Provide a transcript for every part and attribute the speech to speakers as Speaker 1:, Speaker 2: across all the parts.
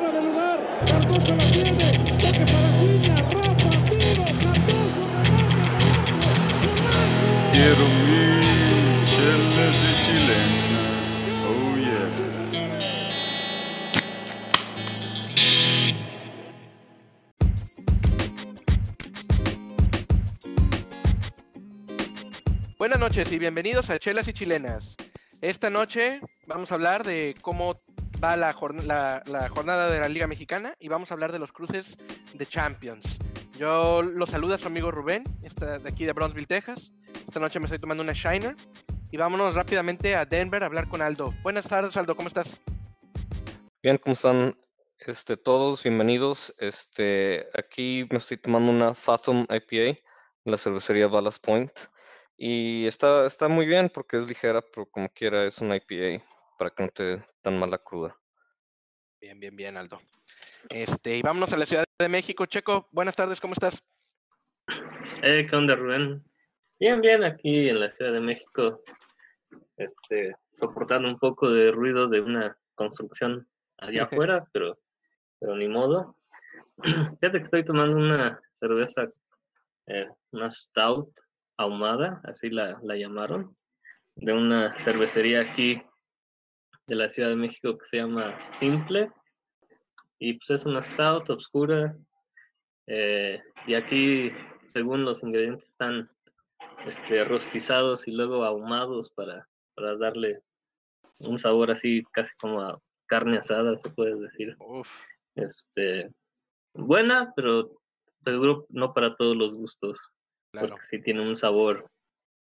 Speaker 1: fuera de lugar. Cardoso la tiene. Toque para Ciña. Rafa, tiro. Cardoso, remate.
Speaker 2: Quiero mi chelas y chilenas. Oh yeah.
Speaker 3: Buenas noches y bienvenidos a Chelas y Chilenas. Esta noche vamos a hablar de cómo va la, la- la jornada de la Liga Mexicana y vamos a hablar de los cruces de Champions. Yo los saluda su amigo Rubén, está de aquí de Bronzeville, Texas. Esta noche me estoy tomando una Shiner y vámonos rápidamente a Denver a hablar con Aldo. Buenas tardes, Aldo, ¿cómo estás?
Speaker 4: Bien, ¿cómo están este, todos? Bienvenidos. Este, aquí me estoy tomando una Fathom IPA, la cervecería Ballast Point. Y está, está muy bien porque es ligera, pero como quiera es una IPA para que no te dé tan mala cruda.
Speaker 3: Bien, bien, bien, Aldo. Este, y vámonos a la Ciudad de México. Checo, buenas tardes, ¿cómo estás?
Speaker 5: Eh, ¿qué onda, Rubén? Bien, bien, aquí en la Ciudad de México, este, soportando un poco de ruido de una construcción allá afuera, pero, pero ni modo. Fíjate que estoy tomando una cerveza, eh, una stout ahumada, así la, la llamaron, de una cervecería aquí de la Ciudad de México que se llama Simple. Y pues es una stout oscura. eh, y aquí, según los ingredientes, están este, rostizados y luego ahumados para, para darle un sabor así casi como a carne asada, se puede decir.
Speaker 3: Uf,
Speaker 5: Este, buena, pero seguro no para todos los gustos,
Speaker 3: claro.
Speaker 5: porque sí tiene un sabor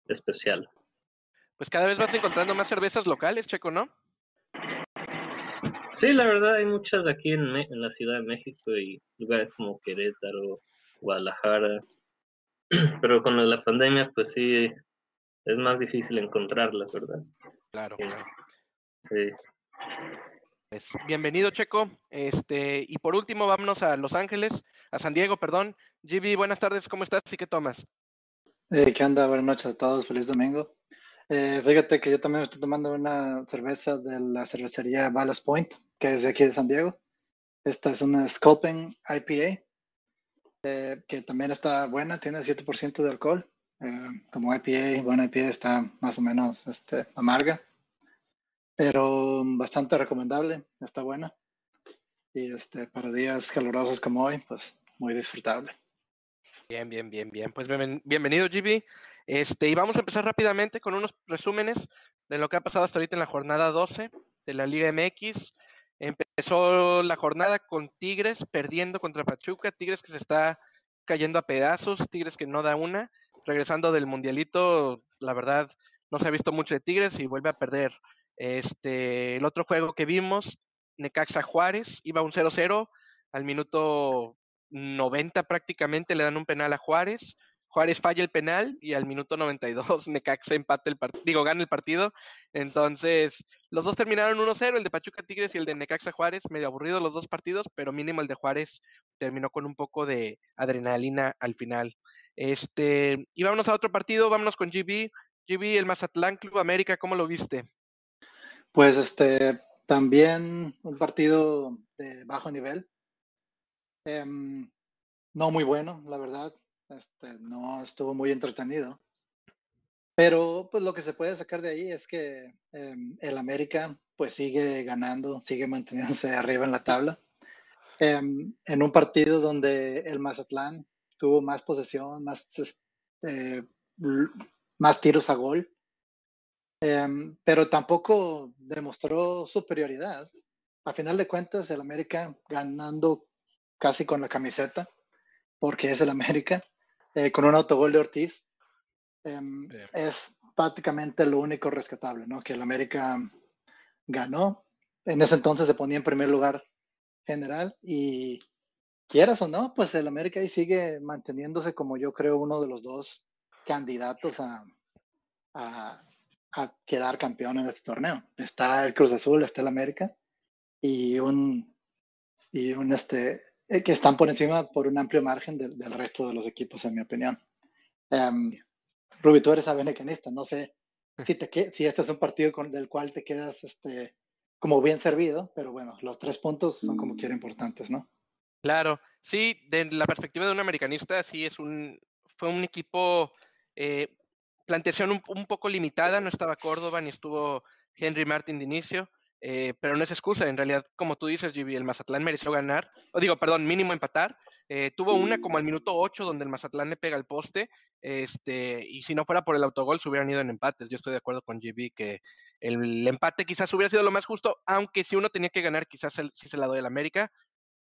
Speaker 5: especial.
Speaker 3: Pues cada vez vas encontrando más cervezas locales, Checo, ¿no?
Speaker 5: Sí, la verdad hay muchas aquí en, Me- en la Ciudad de México y lugares como Querétaro, Guadalajara, pero con la pandemia pues sí es más difícil encontrarlas, ¿verdad?
Speaker 3: Claro,
Speaker 5: Sí.
Speaker 3: claro.
Speaker 5: Sí.
Speaker 3: Pues, bienvenido, Checo. Este, y por último, vámonos a Los Ángeles, a San Diego, perdón. GB, buenas tardes, ¿cómo estás y qué tomas?
Speaker 6: Eh, ¿qué onda? Buenas noches a todos, feliz domingo. Eh, fíjate que yo también estoy tomando una cerveza de la cervecería Ballast Point, que es de aquí de San Diego. Esta es una Sculpin IPA, eh, que también está buena, tiene 7% de alcohol. Eh, como IPA, buena IPA está más o menos este, amarga, pero bastante recomendable, está buena. Y este, para días calurosos como hoy, pues muy disfrutable.
Speaker 3: Bien, bien, bien, bien. Pues bienven- bienvenido, GB. Este, y vamos a empezar rápidamente con unos resúmenes de lo que ha pasado hasta ahorita en la jornada 12 de la Liga MX. Empezó la jornada con Tigres perdiendo contra Pachuca, Tigres que se está cayendo a pedazos, Tigres que no da una, regresando del Mundialito, la verdad no se ha visto mucho de Tigres y vuelve a perder. Este, el otro juego que vimos, Necaxa Juárez, iba un 0-0 al minuto 90 prácticamente le dan un penal a Juárez. Juárez falla el penal y al minuto 92 Necaxa empata el partido, digo, gana el partido. Entonces, los dos terminaron 1-0, el de Pachuca Tigres y el de Necaxa Juárez, medio aburridos los dos partidos, pero mínimo el de Juárez terminó con un poco de adrenalina al final. Este, y vámonos a otro partido, vámonos con GB. GB, el Mazatlán Club América, ¿cómo lo viste?
Speaker 6: Pues este, también un partido de bajo nivel. Em, no muy bueno, la verdad. Este, no estuvo muy entretenido. Pero pues lo que se puede sacar de ahí es que em, el América pues sigue ganando, sigue manteniéndose arriba en la tabla. Em, en un partido donde el Mazatlán tuvo más posesión, más, l- más tiros a gol. Em, pero tampoco demostró superioridad. A final de cuentas, el América ganando casi con la camiseta, porque es el América, eh, con un autogol de Ortiz, em, es prácticamente lo único rescatable, ¿no? Que el América ganó. En ese entonces se ponía en primer lugar general y quieras o no, pues el América ahí sigue manteniéndose como yo creo uno de los dos candidatos a, a, a quedar campeón en este torneo. Está el Cruz Azul, está el América y un, y un este, eh, que están por encima por un amplio margen del, del resto de los equipos, en mi opinión. Em, Rubi, tú eres americanista, no sé si, te, si este es un partido con, del cual te quedas este, como bien servido, pero bueno, los tres puntos son como quiera importantes, ¿no?
Speaker 3: Claro, sí, de la perspectiva de un americanista, sí es un, fue un equipo, eh, planteación un, un, poco limitada, no estaba Córdoba ni estuvo Henry Martin de inicio, eh, pero no es excusa, en realidad, como tú dices, Gibi, el Mazatlán mereció ganar, o digo, perdón, mínimo empatar, eh, tuvo una como al minuto 8 donde el Mazatlán le pega el poste, este, y si no fuera por el autogol se hubieran ido en empates. Yo estoy de acuerdo con GB que el, empate quizás hubiera sido lo más justo, aunque si uno tenía que ganar quizás sí se la doy al América,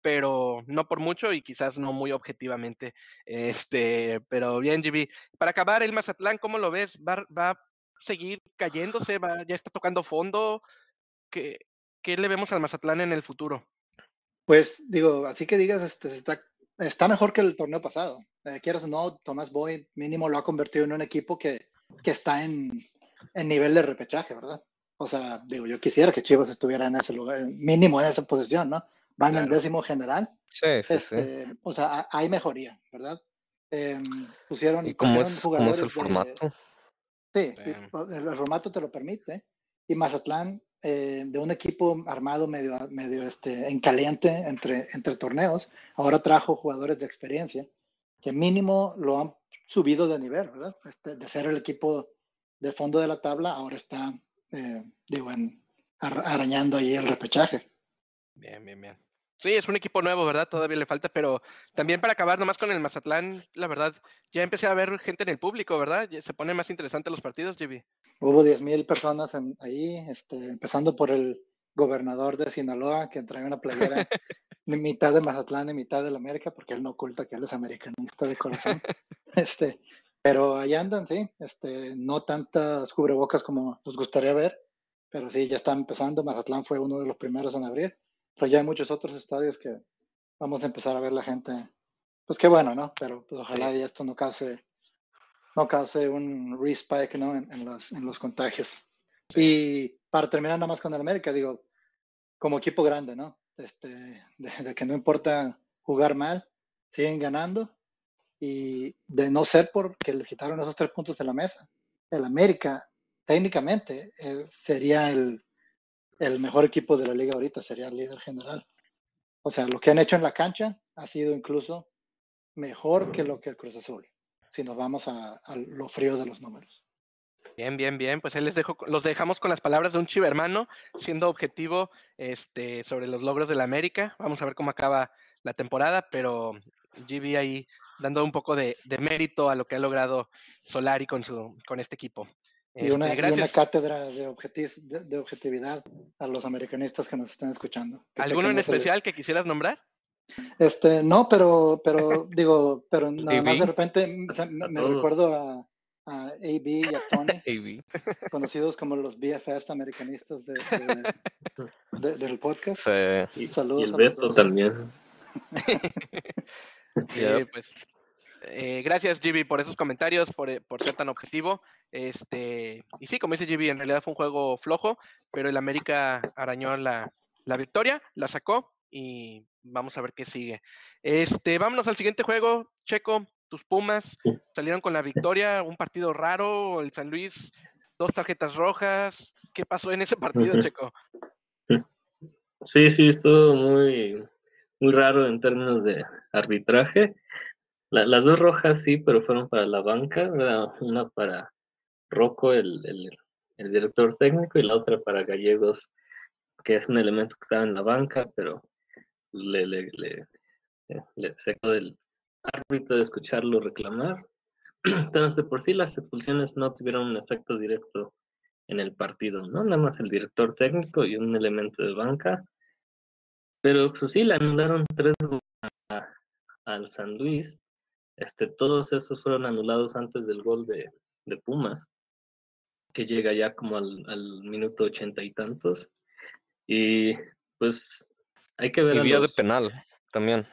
Speaker 3: pero no por mucho y quizás no muy objetivamente. Este, pero bien, GB. Para acabar, el Mazatlán, ¿cómo lo ves? ¿Va, va a seguir cayéndose? ¿Va, ¿Ya está tocando fondo? ¿Qué, ¿Qué le vemos al Mazatlán en el futuro?
Speaker 6: Pues digo, así que digas, este, está está mejor que el torneo pasado. Eh, quieras o no, Tomás Boyd mínimo lo ha convertido en un equipo que, que está en, en, nivel de repechaje, ¿verdad? O sea, digo, yo quisiera que Chivas estuviera en ese lugar, mínimo en esa posición, ¿no? Van en décimo general.
Speaker 4: Sí, sí,
Speaker 6: este, sí. O sea, hay mejoría, ¿verdad? Eh, pusieron.
Speaker 4: ¿Y cómo es, ¿cómo es el formato?
Speaker 6: sí, el formato te lo permite. Y Mazatlán eh, de un equipo armado medio, medio este, en caliente entre, entre torneos, ahora trajo jugadores de experiencia que mínimo lo han subido de nivel, ¿verdad? Este, de ser el equipo de fondo de la tabla, ahora está, eh, digo, en, arañando ahí el repechaje.
Speaker 3: Bien, bien, bien. Sí, es un equipo nuevo, ¿verdad? Todavía le falta, pero también para acabar nomás con el Mazatlán, la verdad, ya empecé a ver gente en el público, ¿verdad? Se ponen más interesantes los partidos, JB.
Speaker 6: Hubo 10.000 personas en, ahí, este, empezando por el gobernador de Sinaloa, que trae una playera mitad de Mazatlán y mitad de la América, porque él no oculta que él es americanista de corazón. este, pero ahí andan, sí, este, no tantas cubrebocas como nos gustaría ver, pero sí, ya está empezando. Mazatlán fue uno de los primeros en abrir pero ya hay muchos otros estadios que vamos a empezar a ver la gente. Pues qué bueno, ¿no? Pero pues, ojalá y esto no cause, no cause un respike, ¿no? En, los, en los contagios. Y para terminar nada más con el América, digo, como equipo grande, ¿no? Este, de, que no importa jugar mal, siguen ganando y de no ser porque les quitaron esos tres puntos de la mesa. El América técnicamente eh, sería el, el mejor equipo de la liga ahorita sería el líder general. O sea, lo que han hecho en la cancha ha sido incluso mejor que lo que el Cruz Azul, si nos vamos a, lo frío de los números.
Speaker 3: Bien, bien, bien. Pues ahí les dejo, los dejamos con las palabras de un chivermano, siendo objetivo este, sobre los logros de la América. Vamos a ver cómo acaba la temporada, pero GB ahí dando un poco de, de mérito a lo que ha logrado Solari con, su, con este equipo.
Speaker 6: Y una, este, cátedra de, de, objetividad a los americanistas que nos están escuchando.
Speaker 3: ¿Alguno en especial que quisieras nombrar?
Speaker 6: Este, no, pero, pero digo, pero nada más de repente me, recuerdo a, a AB y a Tony, conocidos como los BFFs americanistas de, del podcast.
Speaker 5: Saludos. Y el Beto también.
Speaker 3: pues, eh, gracias, Gibi, por esos comentarios, por, eh, por, ser tan objetivo. Este, y sí, como dice Gibi, en realidad fue un juego flojo, pero el América arañó la, la, victoria, la sacó y vamos a ver qué sigue. Este, vámonos al siguiente juego, Checo. Tus Pumas salieron con la victoria, un partido raro, el San Luis, dos tarjetas rojas. ¿Qué pasó en ese partido, Checo?
Speaker 5: Sí, sí, estuvo muy, muy raro en términos de arbitraje las dos rojas sí, pero fueron para la banca, una para Rocco, el, el, director técnico, y la otra para Gallegos, que es un elemento que estaba en la banca, pero le, le, le, eh, del árbitro de escucharlo reclamar. Entonces, de por sí las expulsiones no tuvieron un efecto directo en el partido, ¿no? Nada más el director técnico y un elemento de banca. Pero pues sí, le anularon tres al San Luis este, todos esos fueron anulados antes del gol de, Pumas, que llega ya como al, minuto ochenta y tantos. Y pues hay que ver.
Speaker 4: Y vía de penal también.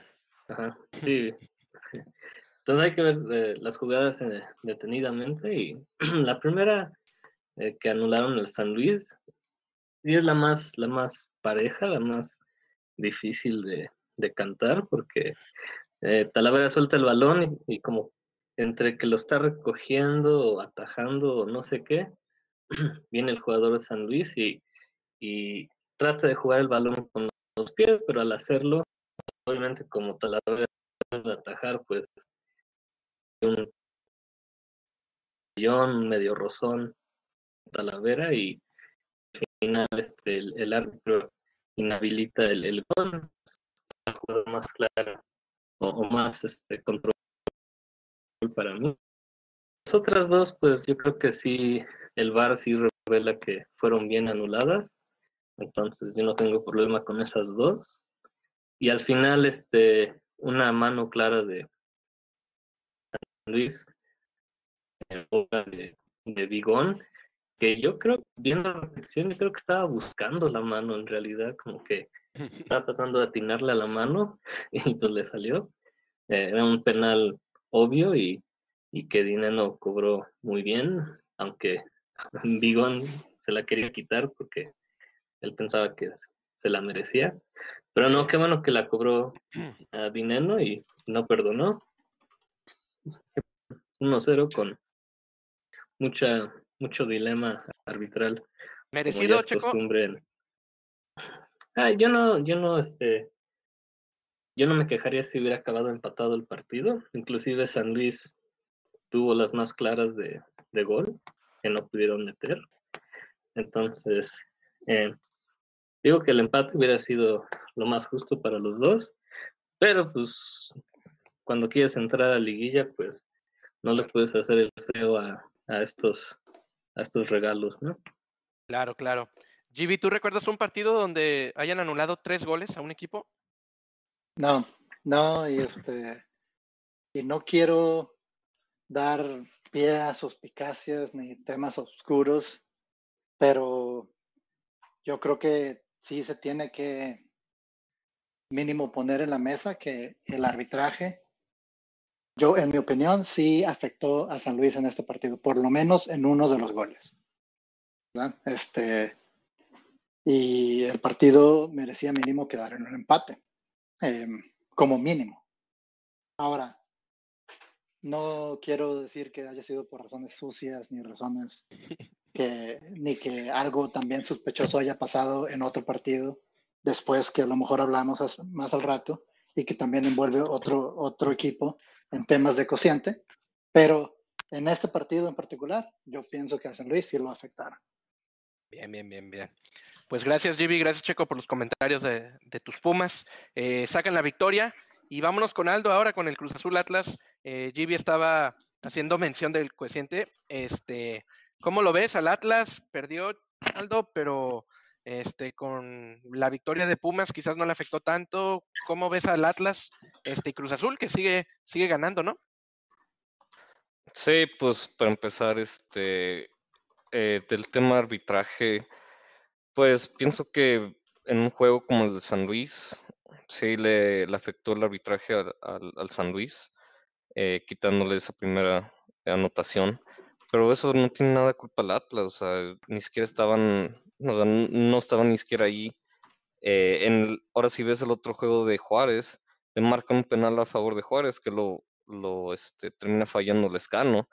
Speaker 5: Ajá, sí. Entonces hay que ver eh, las jugadas eh, detenidamente. Y la primera eh, que anularon el San Luis, y es la más, la más pareja, la más difícil de, de cantar, porque eh, Talavera suelta el balón y, como entre que lo está recogiendo o atajando o no sé qué, viene el jugador de San Luis y, trata de jugar el balón con los pies, pero al hacerlo, obviamente como Talavera de atajar, pues un medio rozón, Talavera y al final este, el, árbitro inhabilita el, el gol, más clara o, o más este, control para mí. Las otras dos, pues yo creo que sí, el VAR sí revela que fueron bien anuladas, entonces yo no tengo problema con esas dos. Y al final, este, una mano clara de San Luis de, de Bigón, que yo creo, viendo la repetición, yo creo que estaba buscando la mano en realidad, como que estaba tratando de atinarle a la mano y pues le salió. Eh, era un penal obvio y, y que Dineno cobró muy bien, aunque Bigón se la quería quitar porque él pensaba que se la merecía. Pero no, qué bueno que la cobró a Dineno y no perdonó. 1-0 con mucha, mucho dilema arbitral.
Speaker 3: Merecido, Checo.
Speaker 5: costumbre Ah, yo no, yo no, este, yo no me quejaría si hubiera acabado empatado el partido. Inclusive San Luis tuvo las más claras de, de gol que no pudieron meter. Entonces, eh, digo que el empate hubiera sido lo más justo para los dos, pero pues cuando quieres entrar a liguilla, pues no le puedes hacer el feo a, a estos, a estos regalos, ¿no?
Speaker 3: Claro, claro. GB, ¿tú recuerdas un partido donde hayan anulado tres goles a un equipo?
Speaker 6: No, no, y este, y no quiero dar pie a suspicacias ni temas oscuros, pero yo creo que sí se tiene que mínimo poner en la mesa que el arbitraje, yo en mi opinión, sí afectó a San Luis en este partido, por lo menos en uno de los goles. Este, y el partido merecía mínimo quedar en un empate eh, como mínimo. Ahora, no quiero decir que haya sido por razones sucias ni razones que ni que algo también sospechoso haya pasado en otro partido después que a lo mejor hablamos más al rato y que también envuelve otro otro equipo en temas de cociente, pero en este partido en particular yo pienso que a San Luis sí lo afectaron.
Speaker 3: Bien, bien, bien, bien. Pues gracias, GB, gracias, Checo, por los comentarios de, de tus Pumas. Eh, sacan la victoria y vámonos con Aldo ahora con el Cruz Azul Atlas. Eh, estaba haciendo mención del coeficiente. Este, ¿cómo lo ves? Al Atlas perdió Aldo, pero este, con la victoria de Pumas quizás no le afectó tanto. ¿Cómo ves al Atlas este, y Cruz Azul que sigue, sigue ganando, no?
Speaker 4: Sí, pues para empezar, este, eh, del tema arbitraje, pues pienso que en un juego como el de San Luis, sí le, afectó el arbitraje al, San Luis, eh, quitándole esa primera anotación. Pero eso no tiene nada culpa al Atlas, o sea, ni siquiera estaban, o sea, no estaban ni siquiera ahí. Eh, en ahora si ves el otro juego de Juárez, le marcan un penal a favor de Juárez que lo, lo este, termina fallando Lescano.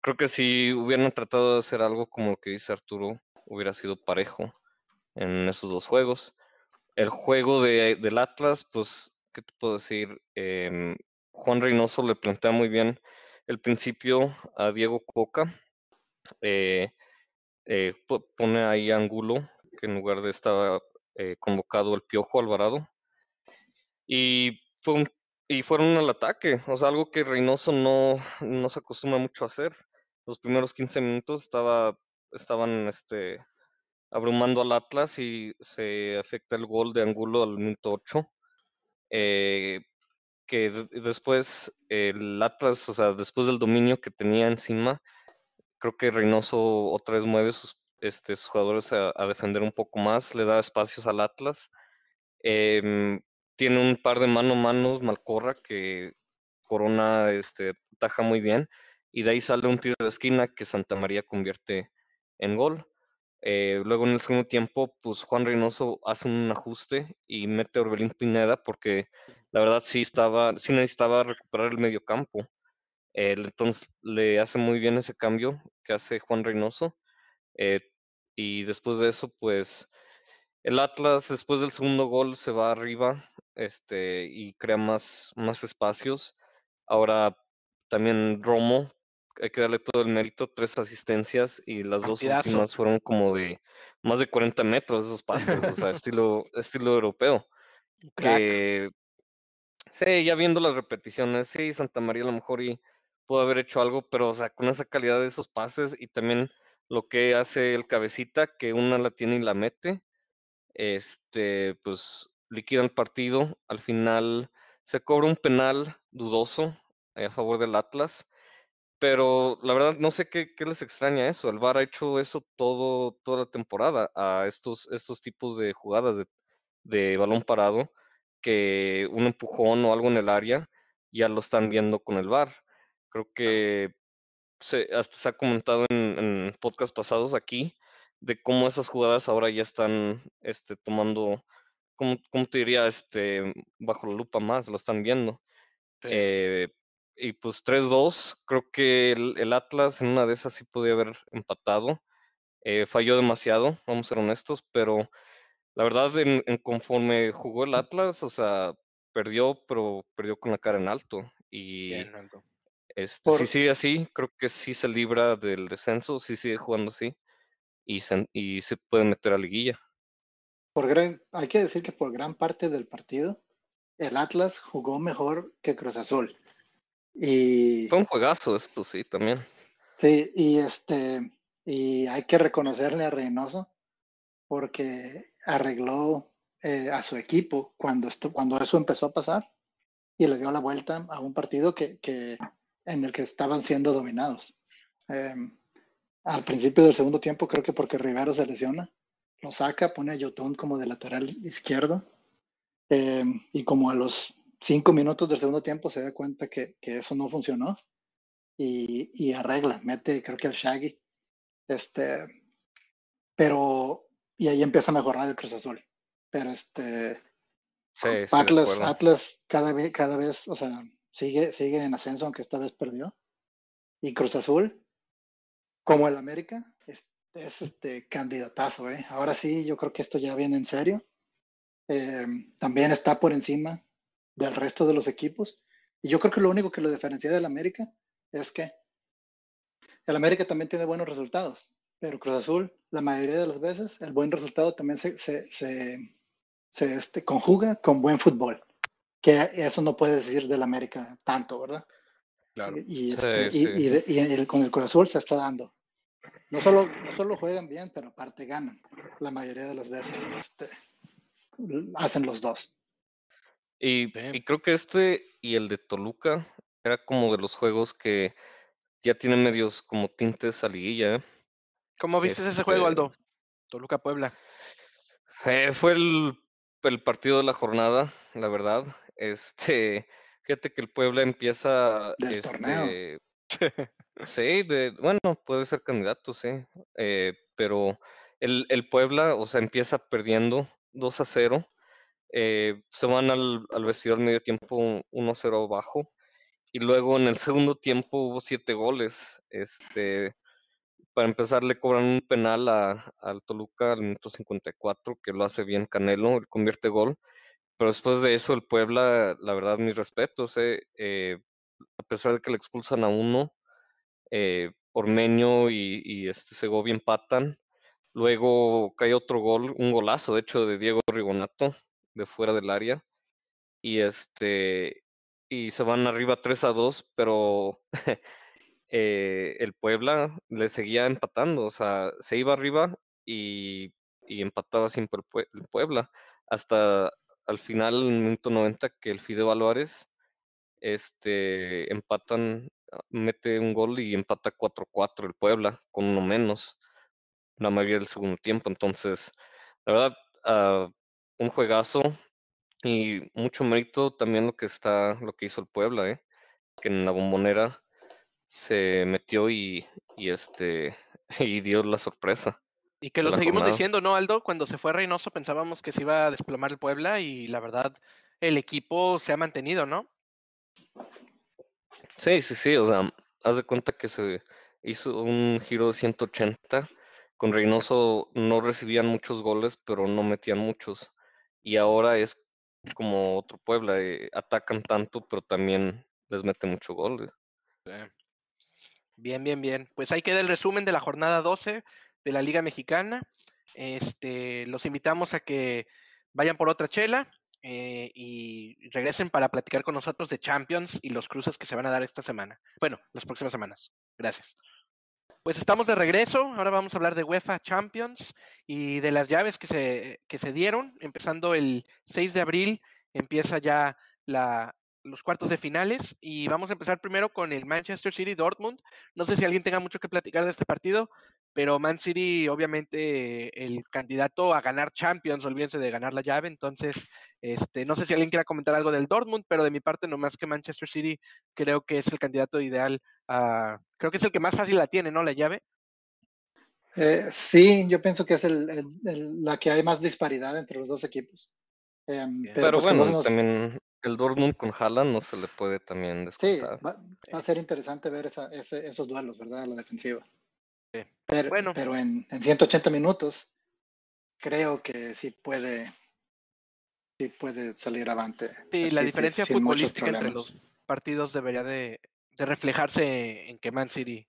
Speaker 4: Creo que si hubieran tratado de hacer algo como lo que dice Arturo, hubiera sido parejo en esos dos juegos. El juego de, del Atlas, pues, ¿qué te puedo decir? Em, Juan Reynoso le plantea muy bien el principio a Diego Coca. eh, eh, po- pone ahí Angulo, que en lugar de estaba eh, convocado el Piojo Alvarado. Y, fue un- y fueron al ataque, o sea, algo que Reynoso no, no se acostumbra mucho a hacer. Los primeros 15 minutos estaba, estaban este, abrumando al Atlas y se afecta el gol de Angulo al minuto 8. eh, que de- después el Atlas, o sea, después del dominio que tenía encima, creo que Reynoso otra vez mueve sus, este, sus jugadores a, a defender un poco más, le da espacios al Atlas. Em, tiene un par de mano a manos Malcorra que Corona este, taja muy bien y de ahí sale un tiro de esquina que Santa María convierte en gol. Eh, luego en el segundo tiempo, pues Juan Reynoso hace un ajuste y mete a Orbelín Pineda porque la verdad sí estaba, sí necesitaba recuperar el medio campo. Él, entonces le hace muy bien ese cambio que hace Juan Reynoso. eh, y después de eso, pues el Atlas después del segundo gol se va arriba este, y crea más, más espacios. Ahora también Romo, hay que darle todo el mérito, tres asistencias y las dos
Speaker 3: Partidazo.
Speaker 4: últimas fueron como de más de 40 metros esos pases, o sea, estilo, estilo europeo. Que sí, ya viendo las repeticiones, sí, Santa María a lo mejor y pudo haber hecho algo, pero o sea, con esa calidad de esos pases y también lo que hace el cabecita, que una la tiene y la mete, este, pues liquida el partido. Al final se cobra un penal dudoso eh, a favor del Atlas, pero la verdad no sé qué, qué les extraña eso. El VAR ha hecho eso todo, toda la temporada a estos, estos tipos de jugadas de, de balón parado, que un empujón o algo en el área ya lo están viendo con el VAR. Creo que se, hasta se ha comentado en, en podcast pasados aquí de cómo esas jugadas ahora ya están este, tomando, ¿cómo, cómo te diría? Este, bajo la lupa más, lo están viendo.
Speaker 3: Sí.
Speaker 4: Eh, y pues 3-2, creo que el, el Atlas en una de esas sí podía haber empatado. Eh, falló demasiado, vamos a ser honestos, pero la verdad, en, en conforme jugó el Atlas, o sea, perdió, pero perdió con la cara en alto. Y
Speaker 3: Bien, Aldo.
Speaker 4: este, si
Speaker 6: Por-
Speaker 4: sigue así, creo que sí se libra del descenso, si sigue jugando así, y se, y se puede meter a liguilla.
Speaker 6: Por gran, hay que decir que por gran parte del partido, el Atlas jugó mejor que Cruz Azul. Y
Speaker 4: Fue un juegazo esto, sí, también.
Speaker 6: sí, y este, y hay que reconocerle a Reynoso porque arregló eh, a su equipo cuando, esto, cuando eso empezó a pasar y le dio la vuelta a un partido que, que en el que estaban siendo dominados. Eh, al principio del segundo tiempo, creo que porque Rivero se lesiona, lo saca, pone a Yotun como de lateral izquierdo eh, y como a los cinco minutos del segundo tiempo se da cuenta que, que eso no funcionó y, y arregla, mete creo que el Shaggy. Este, pero, y ahí empieza a mejorar el Cruz Azul. Pero este,
Speaker 4: Sí, sí,
Speaker 6: Atlas. Atlas cada vez, cada vez, o sea, sigue, sigue en ascenso, aunque esta vez perdió. Y Cruz Azul, como el América, es, es este candidatazo, ¿eh? Ahora sí, yo creo que esto ya viene en serio. Eh, también está por encima del resto de los equipos. Y yo creo que lo único que lo diferencia del América es que el América también tiene buenos resultados, pero Cruz Azul, la mayoría de las veces, el buen resultado también se, se, se, se, este, conjuga con buen fútbol. Que eso no puedes decir del América tanto, ¿verdad?
Speaker 3: Claro.
Speaker 6: Y,
Speaker 4: Sí,
Speaker 6: este, y-
Speaker 4: sí.
Speaker 6: y de- y el- con el Cruz Azul se está dando. No solo, no solo juegan bien, pero aparte ganan. La mayoría de las veces este, hacen los dos.
Speaker 4: Y, creo que este y el de Toluca era como de los juegos que ya tienen medios como tintes a liguilla. ¿eh?
Speaker 3: ¿Cómo viste ese juego,
Speaker 4: Este-
Speaker 3: Aldo? Toluca Puebla.
Speaker 4: Eh, fue el, el partido de la jornada, la verdad. Este, fíjate que el Puebla empieza.
Speaker 6: Del torneo.
Speaker 4: este, sí, de, bueno, puede ser candidato, sí. eh, pero el, el Puebla, o sea, empieza perdiendo 2 a 0. Eh, se van al, al vestidor medio tiempo 1 a 0 abajo. Y luego en el segundo tiempo hubo siete goles. Este, para empezar, le cobran un penal a, al Toluca al minuto 54, que lo hace bien Canelo, él convierte gol. Pero después de eso, el Puebla, la verdad, mis respetos, eh, eh, a pesar de que le expulsan a uno, eh, Ormeño y, y este Segovia empatan. Luego cae otro gol, un golazo, de hecho, de Diego Rigonato, de fuera del área. Y este y se van arriba 3 a 2, pero eh, el Puebla le seguía empatando, o sea, se iba arriba y, y empataba siempre el, Pue- el Puebla, hasta al final, en el minuto 90, que el Fideo Álvarez este, empatan, ah, mete un gol y empata 4-4 el Puebla, con uno menos, la mayoría del segundo tiempo, entonces, la verdad, ah, un juegazo, y mucho mérito también lo que está, lo que hizo el Puebla, ¿eh? que en la bombonera se metió y, y este y dio la sorpresa.
Speaker 3: Y que lo seguimos diciendo, ¿no, Aldo? Cuando se fue Reynoso pensábamos que se iba a desplomar el Puebla y la verdad, el equipo se ha mantenido, ¿no?
Speaker 4: Sí, sí, sí, o sea, haz de cuenta que se hizo un giro de 180 con Reynoso no recibían muchos goles, pero no metían muchos. Y ahora es como otro Puebla, eh, atacan tanto, pero también les meten muchos goles.
Speaker 3: Sí. Bien, bien, bien. Pues ahí queda el resumen de la jornada 12 de la Liga Mexicana. Este, los invitamos a que vayan por otra chela eh, y regresen para platicar con nosotros de Champions y los cruces que se van a dar esta semana. Bueno, las próximas semanas. Gracias. Pues estamos de regreso. Ahora vamos a hablar de UEFA Champions y de las llaves que se, que se dieron. Empezando el 6 de abril, empieza ya la, los cuartos de finales y vamos a empezar primero con el Manchester City Dortmund. No sé si alguien tenga mucho que platicar de este partido, pero Man City obviamente el candidato a ganar Champions, olvídense de ganar la llave, entonces este no sé si alguien quiera comentar algo del Dortmund, pero de mi parte no más que Manchester City creo que es el candidato ideal a creo que es el que más fácil la tiene, ¿no? La llave.
Speaker 6: Eh, sí, yo pienso que es el, el, el, la que hay más disparidad entre los dos equipos. Eh,
Speaker 4: pero, pero pues bueno, nos... también el Dortmund con Haaland no se le puede también descontar.
Speaker 6: Sí, va, va a ser interesante ver esa, ese, esos duelos, ¿verdad? La defensiva. Sí. Pero, bueno. pero en, en, 180 minutos creo que sí puede, sí puede salir avante.
Speaker 3: Sí, la diferencia futbolística entre los partidos debería de, de, reflejarse en que Man City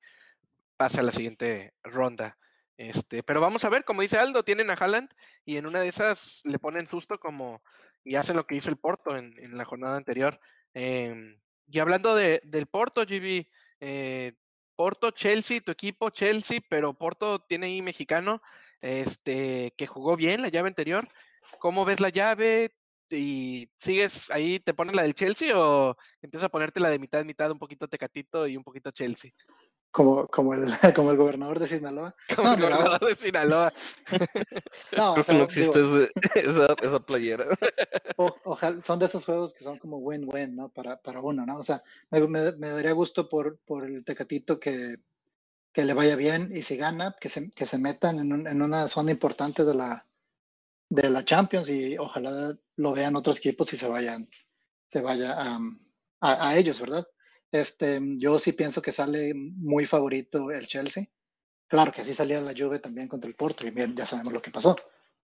Speaker 3: pase a la siguiente ronda. Este, pero vamos a ver, como dice Aldo, tienen a Haaland y en una de esas le ponen susto como y hacen lo que hizo el Porto en, en la jornada anterior. Eh, y hablando de, del Porto, GB, eh, Porto, Chelsea, tu equipo, Chelsea, pero Porto tiene ahí mexicano, este, que jugó bien la llave anterior. ¿Cómo ves la llave? ¿Y sigues ahí, te pones la del Chelsea o empiezas a ponerte la de mitad, mitad, un poquito Tecatito y un poquito Chelsea?
Speaker 6: Como, como, el, como el gobernador de Sinaloa.
Speaker 3: Como no, el gobernador no. de Sinaloa.
Speaker 4: no, Creo o sea, que no existe digo, esa, esa, playera.
Speaker 6: O, ojalá, son de esos juegos que son como win-win, ¿no? Para, para uno, ¿no? O sea, me, me, me, daría gusto por, por el Tecatito que, que le vaya bien y si gana, que se, que se metan en, un, en una zona importante de la, de la Champions y ojalá lo vean otros equipos y se vayan, se vaya um, a, a ellos, ¿verdad? Este, yo sí pienso que sale muy favorito el Chelsea. Claro que así salía la Juve también contra el Porto y bien, ya sabemos lo que pasó.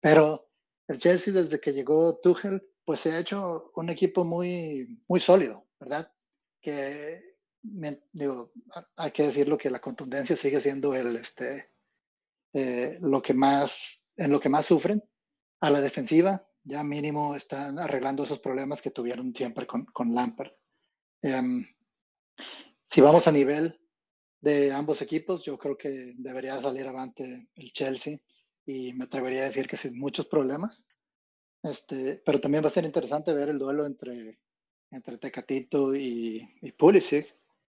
Speaker 6: Pero el Chelsea desde que llegó Tuchel, pues se ha hecho un equipo muy, muy sólido, ¿verdad? Que, digo, hay que decirlo que la contundencia sigue siendo el, este, eh, lo que más, en lo que más sufren. A la defensiva, ya mínimo están arreglando esos problemas que tuvieron siempre con, con Lampard. Um, si vamos a nivel de ambos equipos, yo creo que debería salir avante el Chelsea y me atrevería a decir que sin muchos problemas. Este, pero también va a ser interesante ver el duelo entre, entre Tecatito y, y Pulisic,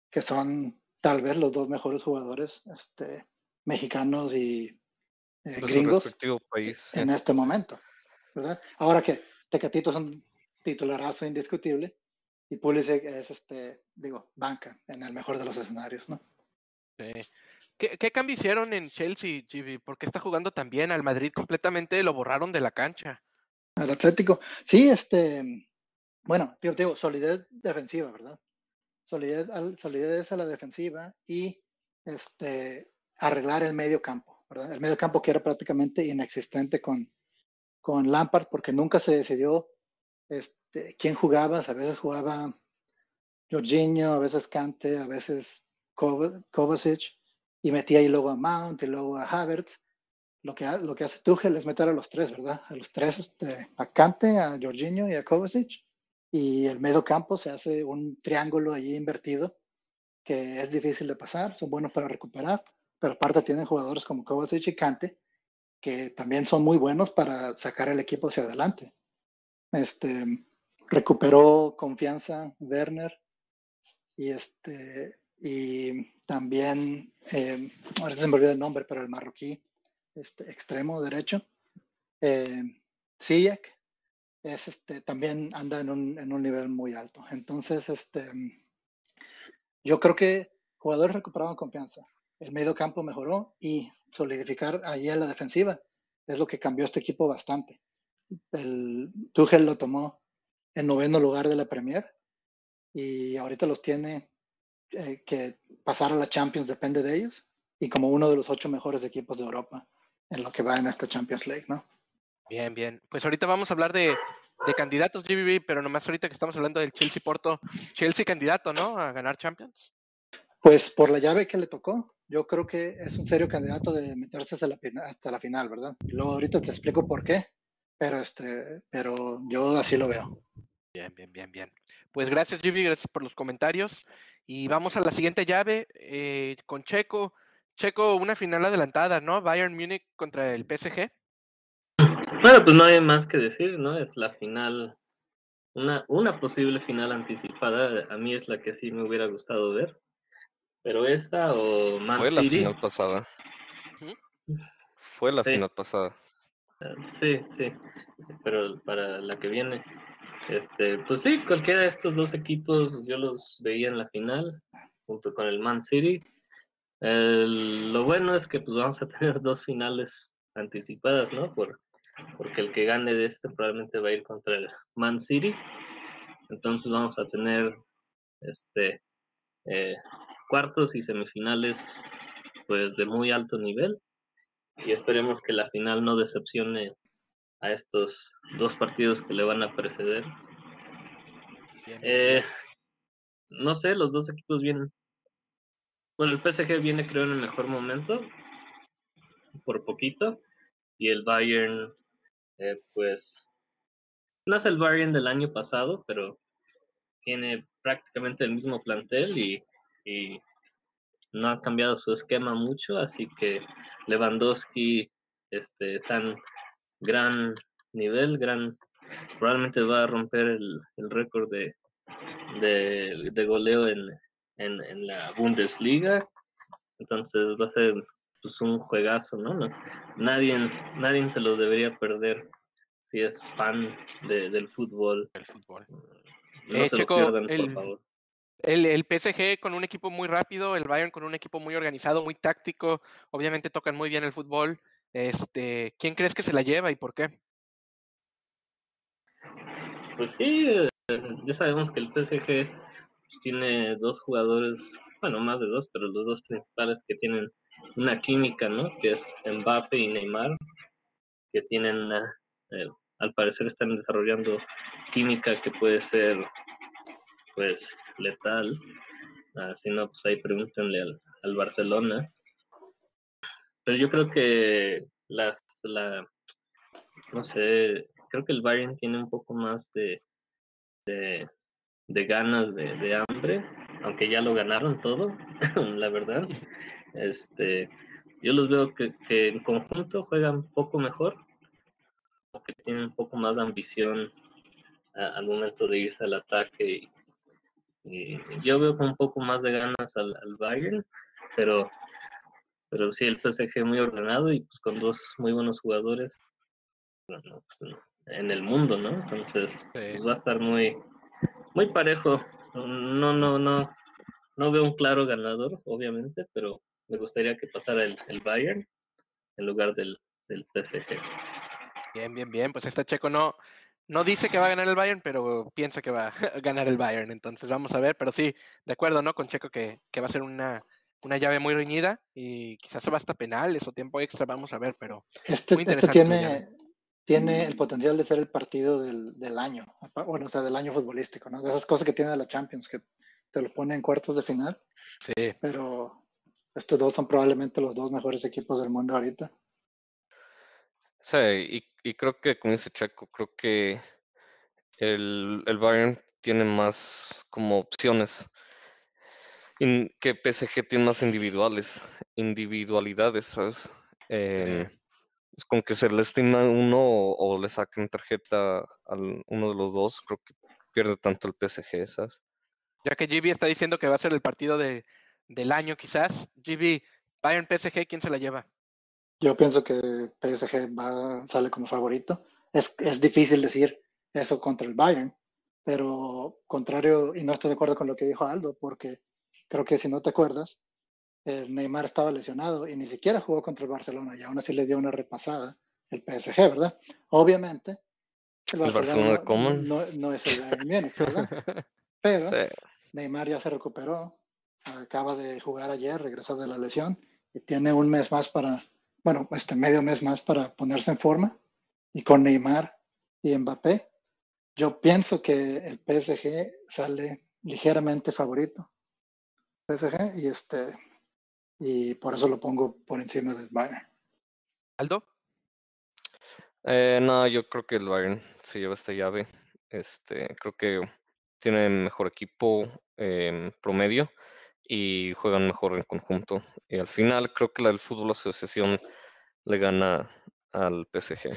Speaker 6: que son tal vez los dos mejores jugadores este, mexicanos y eh, gringos
Speaker 4: país,
Speaker 6: en este momento. ¿verdad? Ahora que Tecatito es un titularazo indiscutible, y Pulisic es, este, digo, banca en el mejor de los escenarios, ¿no?
Speaker 3: Sí. ¿Qué, ¿Qué, cambio hicieron en Chelsea, Gibi? ¿Por qué está jugando tan bien? Al Madrid completamente lo borraron de la cancha.
Speaker 6: Al Atlético. Sí, este, bueno, digo, digo solidez defensiva, ¿verdad? Solidez, solidez a la defensiva y este, arreglar el medio campo, ¿verdad? El medio campo que era prácticamente inexistente con, con Lampard porque nunca se decidió este, quién jugabas, a veces jugaba Jorginho, a veces Kante, a veces Kovacic, y metía ahí luego a Mount y luego a Havertz. Lo que, lo que hace Tuchel es meter a los tres, ¿verdad? A los tres, este, a Kante, a Jorginho y a Kovacic. Y el medio campo se hace un triángulo allí invertido que es difícil de pasar, son buenos para recuperar, pero aparte tienen jugadores como Kovacic y Kante que también son muy buenos para sacar el equipo hacia adelante. Este, recuperó confianza Werner y este y también eh, ahora se me olvidó el nombre pero el marroquí este extremo derecho eh, es este también anda en un, en un nivel muy alto. Entonces este yo creo que jugadores recuperaron confianza el medio campo mejoró y solidificar allí en la defensiva es lo que cambió este equipo bastante el Tuchel lo tomó en noveno lugar de la Premier y ahorita los tiene eh, que pasar a la Champions depende de ellos y como uno de los ocho mejores equipos de Europa. en lo que va en esta Champions League, ¿no?
Speaker 3: Bien, bien. Pues ahorita vamos a hablar de, de candidatos GBB, pero nomás ahorita que estamos hablando del Chelsea Porto, Chelsea candidato, ¿no? A ganar Champions.
Speaker 6: Pues por la llave que le tocó, yo creo que es un serio candidato de meterse hasta la, hasta la final, ¿verdad? Y luego ahorita te explico por qué, pero este, pero yo así lo veo.
Speaker 3: Bien, bien, bien, bien. Pues gracias, GB, gracias por los comentarios. Y vamos a la siguiente llave eh, con Checo. Checo, una final adelantada, ¿no? Bayern Múnich contra el PSG.
Speaker 5: Bueno, pues no hay más que decir, ¿no? Es la final, una, una posible final anticipada. A mí es la que sí me hubiera gustado ver. Pero esa o Man
Speaker 4: Fue la final pasada. Fue la
Speaker 5: Sí.
Speaker 4: final pasada.
Speaker 5: Sí, sí, pero para la que viene, este, pues sí, cualquiera de estos dos equipos yo los veía en la final, junto con el Man City. Lo bueno es que pues vamos a tener dos finales anticipadas, ¿no? Por, porque el que gane de este probablemente va a ir contra el Man City. Entonces vamos a tener este eh, cuartos y semifinales pues de muy alto nivel y esperemos que la final no decepcione a estos dos partidos que le van a preceder. Eh, no sé, los dos equipos vienen. Bueno, el PSG viene creo en el mejor momento, por poquito, y el Bayern, eh, pues, no es el Bayern del año pasado, pero tiene prácticamente el mismo plantel y, y no ha cambiado su esquema mucho, así que Lewandowski este, está en gran nivel, gran, probablemente va a romper el, el récord de, de, de goleo en, en, en la Bundesliga, entonces va a ser pues, un juegazo, ¿no? No- Nadie, nadie se lo debería perder si es fan de- del fútbol.
Speaker 3: El fútbol.
Speaker 5: No
Speaker 3: Eh,
Speaker 5: se
Speaker 3: Checo,
Speaker 5: lo pierdan, por
Speaker 3: el-
Speaker 5: favor.
Speaker 3: El, el PSG con un equipo muy rápido, el Bayern con un equipo muy organizado, muy táctico. Obviamente tocan muy bien el fútbol. Este, ¿quién crees que se la lleva y por qué?
Speaker 5: Pues sí, ya sabemos que el PSG pues, tiene dos jugadores, bueno, más de dos, pero los dos principales que tienen una química, ¿no? Que es Mbappe y Neymar, que tienen, una, eh, al parecer están desarrollando química que puede ser, pues, letal. Ah, si no, pues ahí pregúntenle al, al Barcelona. Pero yo creo que las, la, no sé, creo que el Bayern tiene un poco más de, de, ganas, de, de hambre, aunque ya lo ganaron todo, la verdad. Este, yo los veo que, que en conjunto juegan un poco mejor, que tienen un poco más de ambición a- al momento de irse al ataque. Y, y yo veo con un poco más de ganas al, al Bayern, pero, pero sí, el PSG muy ordenado y pues con dos muy buenos jugadores bueno, pues, en el mundo, ¿no? Entonces, pues, va a estar muy, muy parejo. No, no, no, no veo un claro ganador, obviamente, pero me gustaría que pasara el, el Bayern en lugar del, del PSG.
Speaker 3: Bien, bien, bien. Pues este Checo no, no dice que va a ganar el Bayern, pero piensa que va a ganar el Bayern. Entonces vamos a ver. Pero sí, de acuerdo, ¿no? Con Checo que, que va a ser una, una llave muy reñida y quizás se va hasta penales o tiempo extra. Vamos a ver, pero
Speaker 6: Este,
Speaker 3: Muy
Speaker 6: este
Speaker 3: interesante
Speaker 6: tiene, tiene el potencial de ser el partido del, del año, bueno, o sea, del año futbolístico, ¿no? De esas cosas que tiene la Champions, que te lo pone en cuartos de final,
Speaker 3: sí.
Speaker 6: pero estos dos son probablemente los dos mejores equipos del mundo ahorita.
Speaker 4: Sí, y, y creo que, como dice Checo, creo que el, el Bayern tiene más como opciones in- que PSG tiene más individuales, individualidades, ¿sabes? Em, es con que se le estima uno o, o le saquen tarjeta a uno de los dos, creo que pierde tanto el PSG, ¿sabes?
Speaker 3: Ya que GB está diciendo que va a ser el partido de, del año, quizás. GB, Bayern PSG, ¿quién se la lleva?
Speaker 6: Yo pienso que PSG va, sale como favorito. Es, es difícil decir eso contra el Bayern, pero contrario, y no estoy de acuerdo con lo que dijo Aldo, porque creo que si no te acuerdas, el Neymar estaba lesionado y ni siquiera jugó contra el Barcelona y aún así le dio una repasada el PSG, ¿verdad? Obviamente, el
Speaker 4: El Barcelona de Koeman.
Speaker 6: no, no es el Bayern Múnich, ¿verdad? Pero
Speaker 4: Sí.
Speaker 6: Neymar ya se recuperó, acaba de jugar ayer, regresó de la lesión y tiene un mes más para, bueno, este medio mes más para ponerse en forma. Y con Neymar y Mbappé, yo pienso que el PSG sale ligeramente favorito. PSG y este y por eso lo pongo por encima del Bayern.
Speaker 3: Aldo.
Speaker 4: Eh, no, yo creo que el Bayern se lleva esta llave. Este, creo que tiene mejor equipo promedio y juegan mejor en conjunto. Y al final creo que la del fútbol asociación le gana al PSG.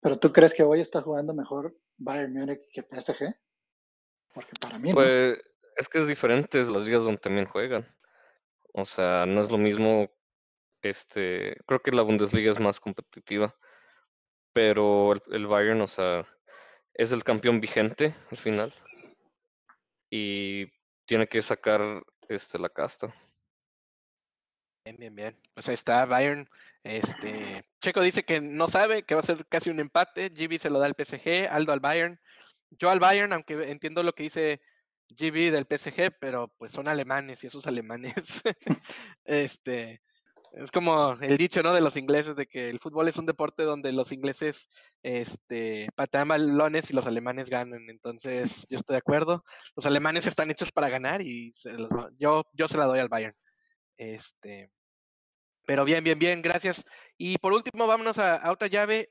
Speaker 6: ¿Pero tú crees que hoy está jugando mejor Bayern Múnich que PSG? Porque para mí no.
Speaker 4: Pues es que es diferente las ligas donde también juegan. O sea, no es lo mismo. Este, creo que la Bundesliga es más competitiva. Pero el, el Bayern, o sea, es el campeón vigente al final. Y tiene que sacar este, la casta.
Speaker 3: Bien, bien, bien. Pues ahí está Bayern. Este, Checo dice que no sabe, que va a ser casi un empate. GB se lo da al PSG, Aldo al Bayern. Yo al Bayern, aunque entiendo lo que dice GB del PSG, pero pues son alemanes y esos alemanes. este, es como el dicho, ¿no? De los ingleses, de que el fútbol es un deporte donde los ingleses este, patean balones y los alemanes ganan. Entonces, yo estoy de acuerdo. Los alemanes están hechos para ganar y se los- yo, yo se la doy al Bayern. Este, pero bien, bien, bien, gracias. Y por último, vámonos a, a otra llave.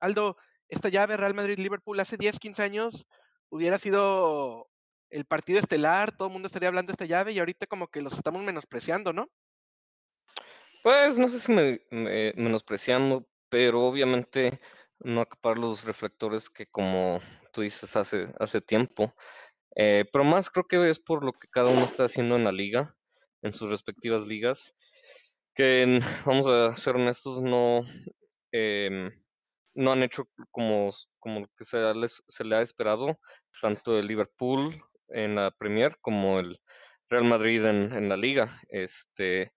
Speaker 3: Aldo, esta llave Real Madrid-Liverpool hace 10, 15 años hubiera sido el partido estelar, todo el mundo estaría hablando de esta llave y ahorita como que los estamos menospreciando, ¿no?
Speaker 4: Pues no sé si me, me- menospreciando, pero obviamente no acaparar los reflectores que como tú dices hace, hace tiempo. Eh, pero más creo que es por lo que cada uno está haciendo en la liga, en sus respectivas ligas, que vamos a ser honestos, no, em, no han hecho como, como que se, les- se le ha esperado, tanto el Liverpool en la Premier como el Real Madrid en, en la liga. Este,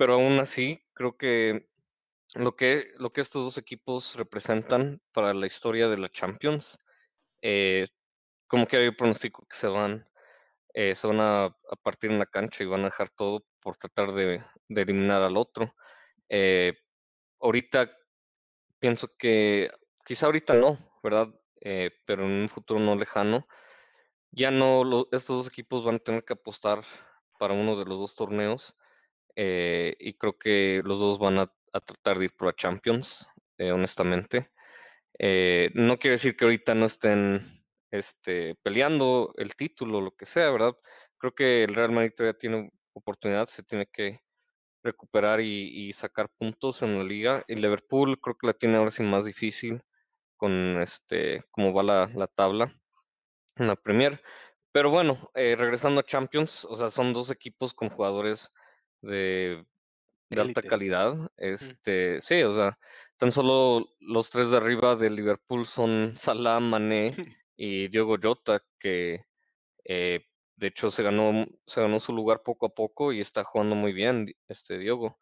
Speaker 4: pero aún así creo que lo que lo que estos dos equipos representan para la historia de la Champions, eh, como que hay pronóstico que se van eh, se van a, partir en la cancha y van a dejar todo por tratar de, eliminar al otro. Eh, ahorita pienso que quizá ahorita no, ¿verdad? Pero en un futuro no lejano, ya no estos dos equipos van a tener que apostar para uno de los dos torneos eh, y creo que los dos van a, tratar de ir por la Champions, eh, honestamente. Eh, no quiere decir que ahorita no estén este, peleando el título o lo que sea, ¿verdad? Creo que el Real Madrid todavía tiene oportunidad, se tiene que recuperar y, sacar puntos en la liga. Y Liverpool creo que la tiene ahora sí más difícil con este cómo va la, la tabla en la Premier. Pero bueno, regresando a Champions, o sea, son dos equipos con jugadores de, de alta calidad. Este, sí, o sea, tan solo los tres de arriba de Liverpool son Salah, Mané y Diogo Jota, que eh, de hecho se ganó, se ganó su lugar poco a poco y está jugando muy bien, este Diogo.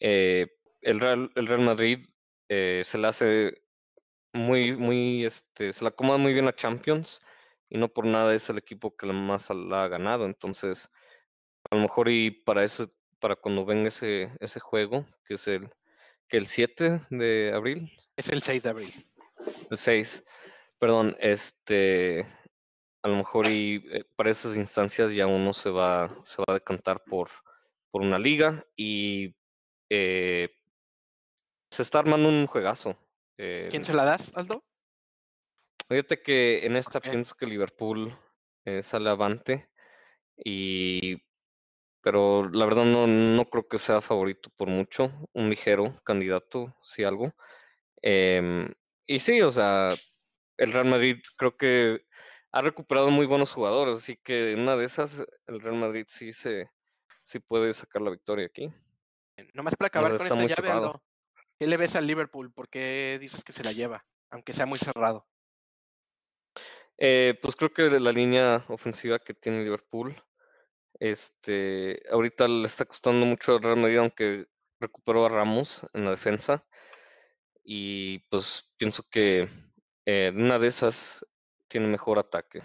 Speaker 4: Eh, el Real, el Real Madrid eh, se le hace muy, muy, este, se la acomoda muy bien a Champions y no por nada es el equipo que la más la ha ganado. Entonces, a lo mejor y para eso, para cuando venga ese, ese juego, que es el, que el 7 de abril,
Speaker 3: Es el 6 de abril.
Speaker 4: el 6, perdón, este, a lo mejor y eh, para esas instancias ya uno se va, se va a decantar por, por una liga y eh, se está armando un juegazo. eh,
Speaker 3: ¿Quién se la das, Aldo?
Speaker 4: Fíjate que en esta pienso que Liverpool eh, sale avante y pero la verdad no, no creo que sea favorito por mucho, un ligero candidato, si algo. Em, y sí, o sea, el Real Madrid creo que ha recuperado muy buenos jugadores, así que en una de esas el Real Madrid sí se sí puede sacar la victoria aquí.
Speaker 3: Nomás para acabar
Speaker 4: sea,
Speaker 3: con esta llave. ¿Qué le ves al Liverpool? ¿Por qué dices que se la lleva? Aunque sea muy cerrado.
Speaker 4: Eh, pues creo que la línea ofensiva que tiene Liverpool, este, ahorita le está costando mucho al Real Madrid, aunque recuperó a Ramos en la defensa. Y pues pienso que eh, una de esas tiene mejor ataque.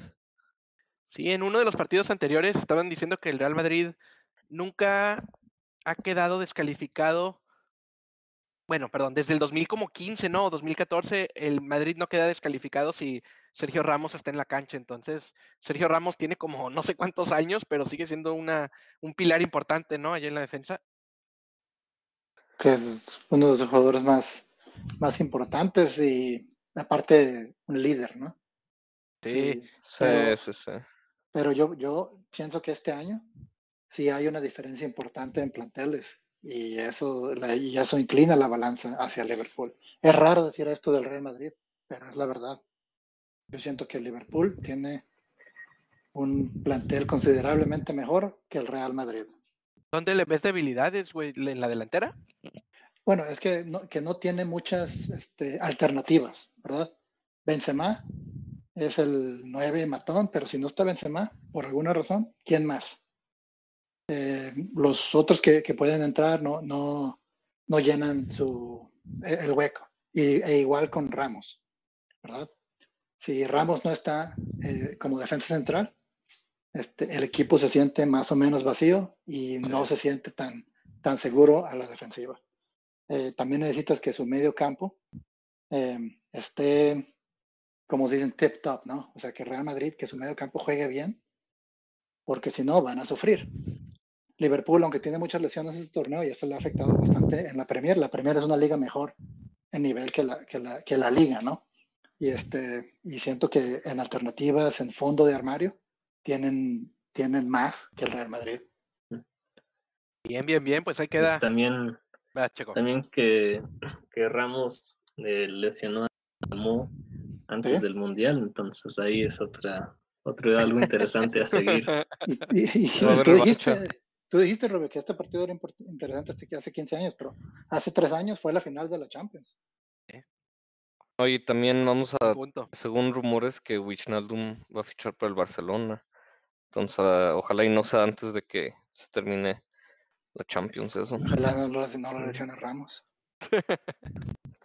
Speaker 3: Sí, en uno de los partidos anteriores estaban diciendo que el Real Madrid nunca ha quedado descalificado bueno, perdón, desde el 2015, ¿no? 2014, el Madrid no queda descalificado si Sergio Ramos está en la cancha. Entonces, Sergio Ramos tiene como no sé cuántos años, pero sigue siendo una, un pilar importante, ¿no? Allá en la defensa.
Speaker 6: Sí, es uno de los jugadores más, más importantes y aparte un líder, ¿no?
Speaker 3: Sí,
Speaker 6: Y-
Speaker 4: Sí,
Speaker 6: pero,
Speaker 4: sí, sí.
Speaker 6: pero yo, yo pienso que este año sí hay una diferencia importante en planteles y eso, la- y eso inclina la balanza hacia Liverpool. Es raro decir esto del Real Madrid, pero es la verdad. Yo siento que el Liverpool tiene un plantel considerablemente mejor que el Real Madrid.
Speaker 3: ¿Dónde le ves debilidades, güey? ¿En la delantera?
Speaker 6: Bueno, es que no, que no tiene muchas este, alternativas, ¿verdad? Benzema es el 9 matón, pero si no está Benzema, por alguna razón, ¿quién más? Eh, los otros que, que pueden entrar no, no, no llenan su, e- el hueco. Y, e igual con Ramos, ¿verdad? Si Ramos no está eh, como defensa central, este, el equipo se siente más o menos vacío y no se siente tan, tan seguro a la defensiva. Eh, también necesitas que su medio campo eh, esté, como se dicen, tip top, ¿no? O sea, que Real Madrid, que su medio campo juegue bien, porque si no van a sufrir. Liverpool, aunque tiene muchas lesiones este torneo, ya se le ha afectado bastante en la Premier. La Premier es una liga mejor en nivel que la, que la, que la liga, ¿no? Y, este, y siento que en alternativas, en fondo de armario, tienen, tienen más que el Real Madrid.
Speaker 3: Bien, bien, bien, pues ahí
Speaker 5: Y
Speaker 3: queda.
Speaker 5: También, también que, que Ramos eh, lesionó a Mo antes
Speaker 6: ¿Sí?
Speaker 5: del Mundial, entonces ahí es otra, otro algo interesante a seguir.
Speaker 6: Y, y- tú, dijiste, tú dijiste, Robert, que este partido era interesante hasta que hace 15 años, pero hace tres años fue la final de la Champions.
Speaker 4: Oye, también vamos a,
Speaker 3: Punto.
Speaker 4: según rumores, que Wijnaldum va a fichar para el Barcelona. Entonces, ah, ojalá y no sea antes de que se termine la Champions eso.
Speaker 6: Ojalá no lo, no lo lesione Ramos.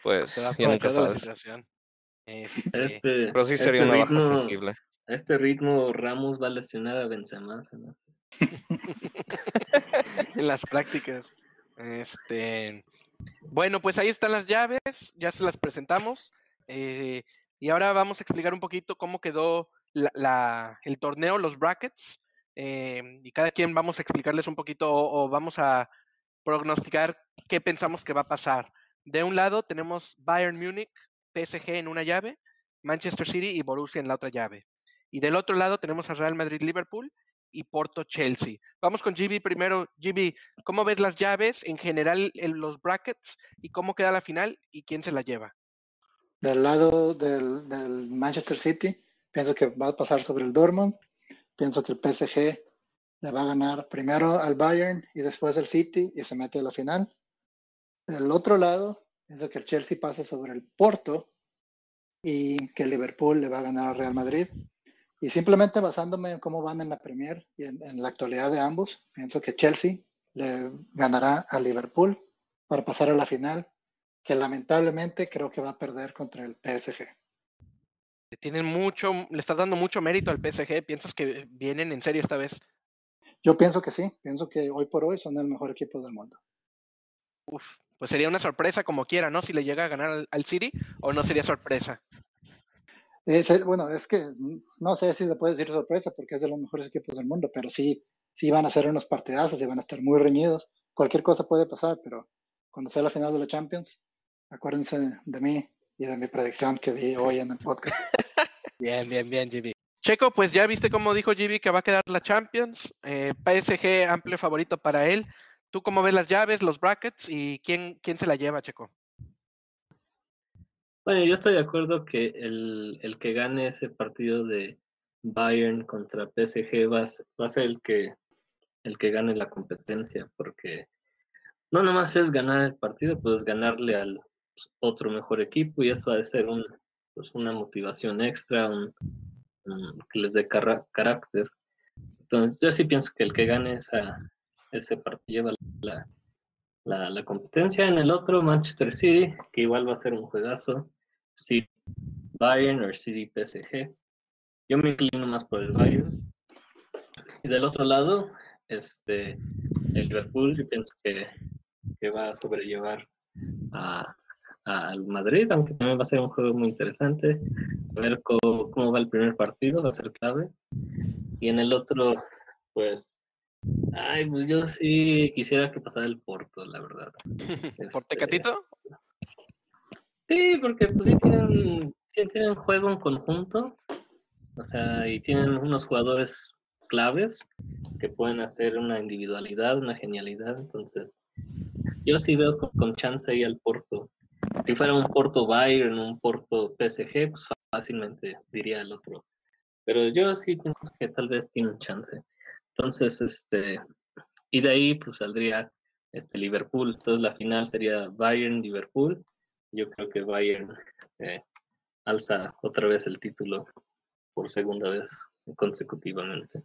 Speaker 4: Pues ya nunca sabes.
Speaker 3: Este,
Speaker 5: Este,
Speaker 4: Pero sí sería
Speaker 5: este
Speaker 4: una baja sensible.
Speaker 5: a este ritmo Ramos va a lesionar a Benzema. hace.
Speaker 3: en las prácticas. Este, bueno, pues ahí están las llaves, ya se las presentamos. eh, y ahora vamos a explicar un poquito cómo quedó la- la- el torneo, los brackets. eh, y cada quien vamos a explicarles un poquito o, vamos a prognosticar qué pensamos que va a pasar. De un lado tenemos Bayern Múnich, PSG en una llave, Manchester City y Borussia en la otra llave. Y del otro lado tenemos a Real Madrid Liverpool y Porto Chelsea. Vamos con GB primero. GB, ¿cómo ves las llaves en general en los brackets y cómo queda la final y quién se la lleva?
Speaker 6: Del lado del, del Manchester City, pienso que va a pasar sobre el Dortmund. Pienso que el PSG le va a ganar primero al Bayern y después al City y se mete a la final. Del otro lado, pienso que el Chelsea pasa sobre el Porto y que el Liverpool le va a ganar al Real Madrid. Y simplemente basándome en cómo van en la Premier y en, en la actualidad de ambos, pienso que Chelsea le ganará a Liverpool para pasar a la final, que lamentablemente creo que va a perder contra el PSG.
Speaker 3: Tienen mucho, le estás dando mucho mérito al PSG. ¿Piensas que vienen en serio esta vez?
Speaker 6: Yo pienso que sí, pienso que hoy por hoy son el mejor equipo del mundo.
Speaker 3: Uf, pues sería una sorpresa como quiera, ¿no? Si le llega a ganar al, al City o no sería sorpresa.
Speaker 6: Bueno, es que no sé si le puedes decir sorpresa porque es de los mejores equipos del mundo, pero sí, sí van a ser unos partidazos y van a estar muy reñidos. Cualquier cosa puede pasar, pero cuando sea la final de la Champions, acuérdense de mí y de mi predicción que di hoy en el podcast.
Speaker 3: Bien, bien, bien, GB. Checo, pues ya viste cómo dijo GB que va a quedar la Champions. eh, PSG amplio favorito para él. ¿Tú cómo ves las llaves, los brackets y quién, quién se la lleva, Checo?
Speaker 5: Bueno, yo estoy de acuerdo que el, el que gane ese partido de Bayern contra PSG va va a ser el que, el que gane la competencia, porque no nomás es ganar el partido, pues ganarle al pues, otro mejor equipo y eso va a ser un, pues, una motivación extra, un, un- que les dé carra- carácter. Entonces, yo sí pienso que el que gane esa, ese partido lleva la, la, la competencia. En el otro, Manchester City, que igual va a ser un juegazo. City Bayern o City PSG. Yo me inclino más por el Bayern. Y del otro lado, este, el Liverpool, yo pienso que, que va a sobrellevar a- al Madrid, aunque también va a ser un juego muy interesante. A ver cómo, cómo va el primer partido, va a ser clave. Y en el otro, pues, ay, pues yo sí quisiera que pasara el Porto, la verdad.
Speaker 3: ¿Por
Speaker 5: Este,
Speaker 3: Tecatito?
Speaker 5: Sí, porque pues sí tienen, tienen juego en conjunto, o sea, y tienen unos jugadores claves que pueden hacer una individualidad, una genialidad, entonces yo sí veo con, chance ahí al Porto. Si fuera un Porto Bayern, un Porto PSG, pues fácilmente diría el otro. Pero yo sí pienso que tal vez tiene un chance. Entonces, este, y de ahí pues saldría este Liverpool. Entonces la final sería Bayern-Liverpool. Yo creo que Bayern eh, alza otra vez el título por segunda vez consecutivamente.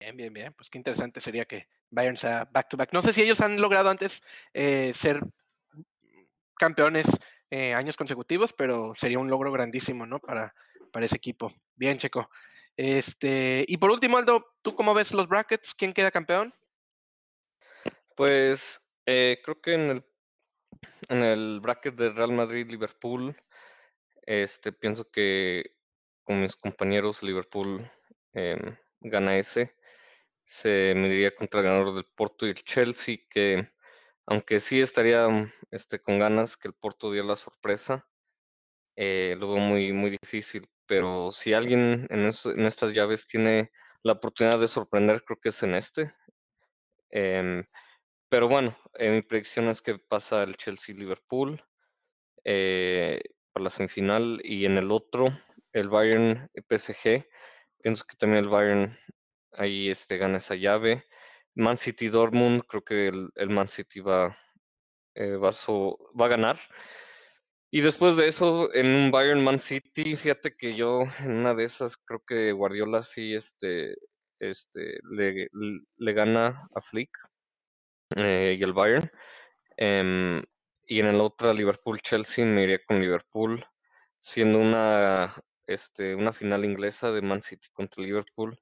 Speaker 3: Bien, bien, bien. Pues qué interesante sería que Bayern sea back to back. No sé si ellos han logrado antes eh, ser campeones eh, años consecutivos, pero sería un logro grandísimo, ¿no? Para, para ese equipo. Bien, Checo. Este, y por último, Aldo, ¿tú cómo ves los brackets? ¿Quién queda campeón?
Speaker 4: Pues eh, creo que en el, en el bracket de Real Madrid-Liverpool, este, pienso que con mis compañeros Liverpool em, gana ese. Se mediría contra el ganador del Porto y el Chelsea, que aunque sí estaría este, con ganas que el Porto diera la sorpresa, eh, lo veo muy, muy difícil. Pero si alguien en estas llaves tiene la oportunidad de sorprender, creo que es en este. Em, pero bueno, eh, mi predicción es que pasa el Chelsea-Liverpool eh, para la semifinal y en el otro, el Bayern-PSG. Pienso que también el Bayern ahí este, gana esa llave. Man City-Dortmund, creo que el, el Man City va, eh, va, va a ganar. Y después de eso, en un Bayern Man City, fíjate que yo en una de esas creo que Guardiola sí este, este, le, le gana a Flick eh, y el Bayern. Em, y en el otro Liverpool-Chelsea me iría con Liverpool, siendo una, este, una final inglesa de Man City contra Liverpool,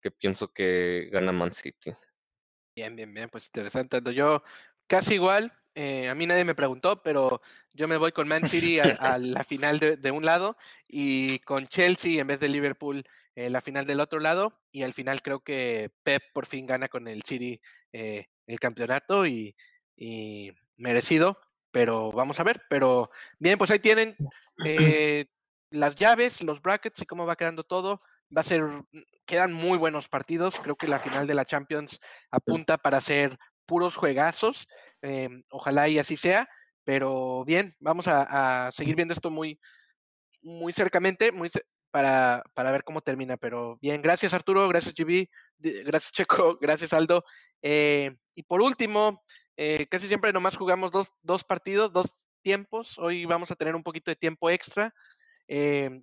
Speaker 4: que pienso que gana Man City.
Speaker 3: Bien, bien, bien, pues interesante. Yo casi igual, eh, a mí nadie me preguntó, pero yo me voy con Man City a, a la final de, de un lado y con Chelsea en vez de Liverpool eh, la final del otro lado y al final creo que Pep por fin gana con el City eh, el campeonato y, y merecido, pero vamos a ver, pero bien, pues ahí tienen eh, las llaves, los brackets y cómo va quedando todo. Va a ser, quedan muy buenos partidos. Creo que la final de la Champions apunta para ser puros juegazos. eh, ojalá y así sea. Pero bien, vamos a, a seguir viendo esto muy, muy cercamente, muy para, para ver cómo termina. Pero bien, gracias Arturo, gracias GB, gracias Checo, gracias Aldo. Eh, y por último, eh, casi siempre nomás jugamos dos, dos partidos, dos tiempos. Hoy vamos a tener un poquito de tiempo extra. Eh,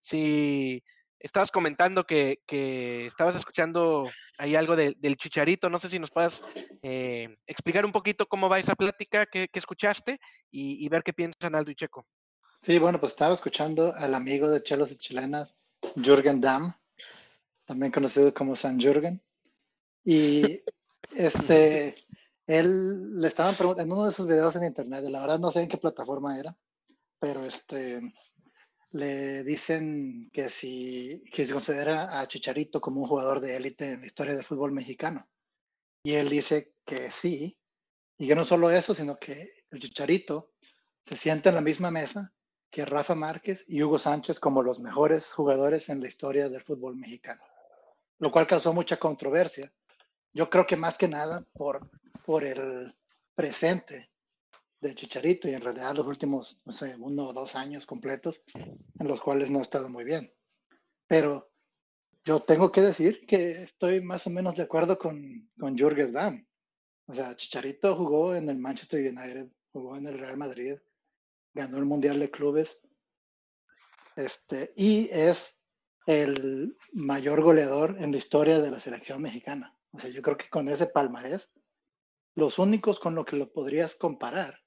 Speaker 3: si estabas comentando que, que estabas escuchando ahí algo de- del chicharito, no sé si nos puedas eh, explicar un poquito cómo va esa plática que, escuchaste y, y ver qué piensan Aldo y Checo.
Speaker 6: Sí, bueno, pues estaba escuchando al amigo de Chelos y Chilenas, Jürgen Damm, también conocido como San Jürgen. Y este, él le estaban preguntando en uno de sus videos en internet, la verdad no sé en qué plataforma era, pero este, le dicen que si, que si considera a Chicharito como un jugador de élite en la historia del fútbol mexicano. Y él dice que sí, y que no solo eso, sino que el Chicharito se sienta en la misma mesa que Rafa Márquez y Hugo Sánchez como los mejores jugadores en la historia del fútbol mexicano, lo cual causó mucha controversia. Yo creo que más que nada por, por el presente de Chicharito y en realidad los últimos, no sé, uno o dos años completos en los cuales no ha estado muy bien. Pero yo tengo que decir que estoy más o menos de acuerdo con, con Jürgen Damm. O sea, Chicharito jugó en el Manchester United, jugó en el Real Madrid, ganó el Mundial de Clubes, este, y es el mayor goleador en la historia de la selección mexicana. O sea, yo creo que con ese palmarés, los únicos con los que lo podrías comparar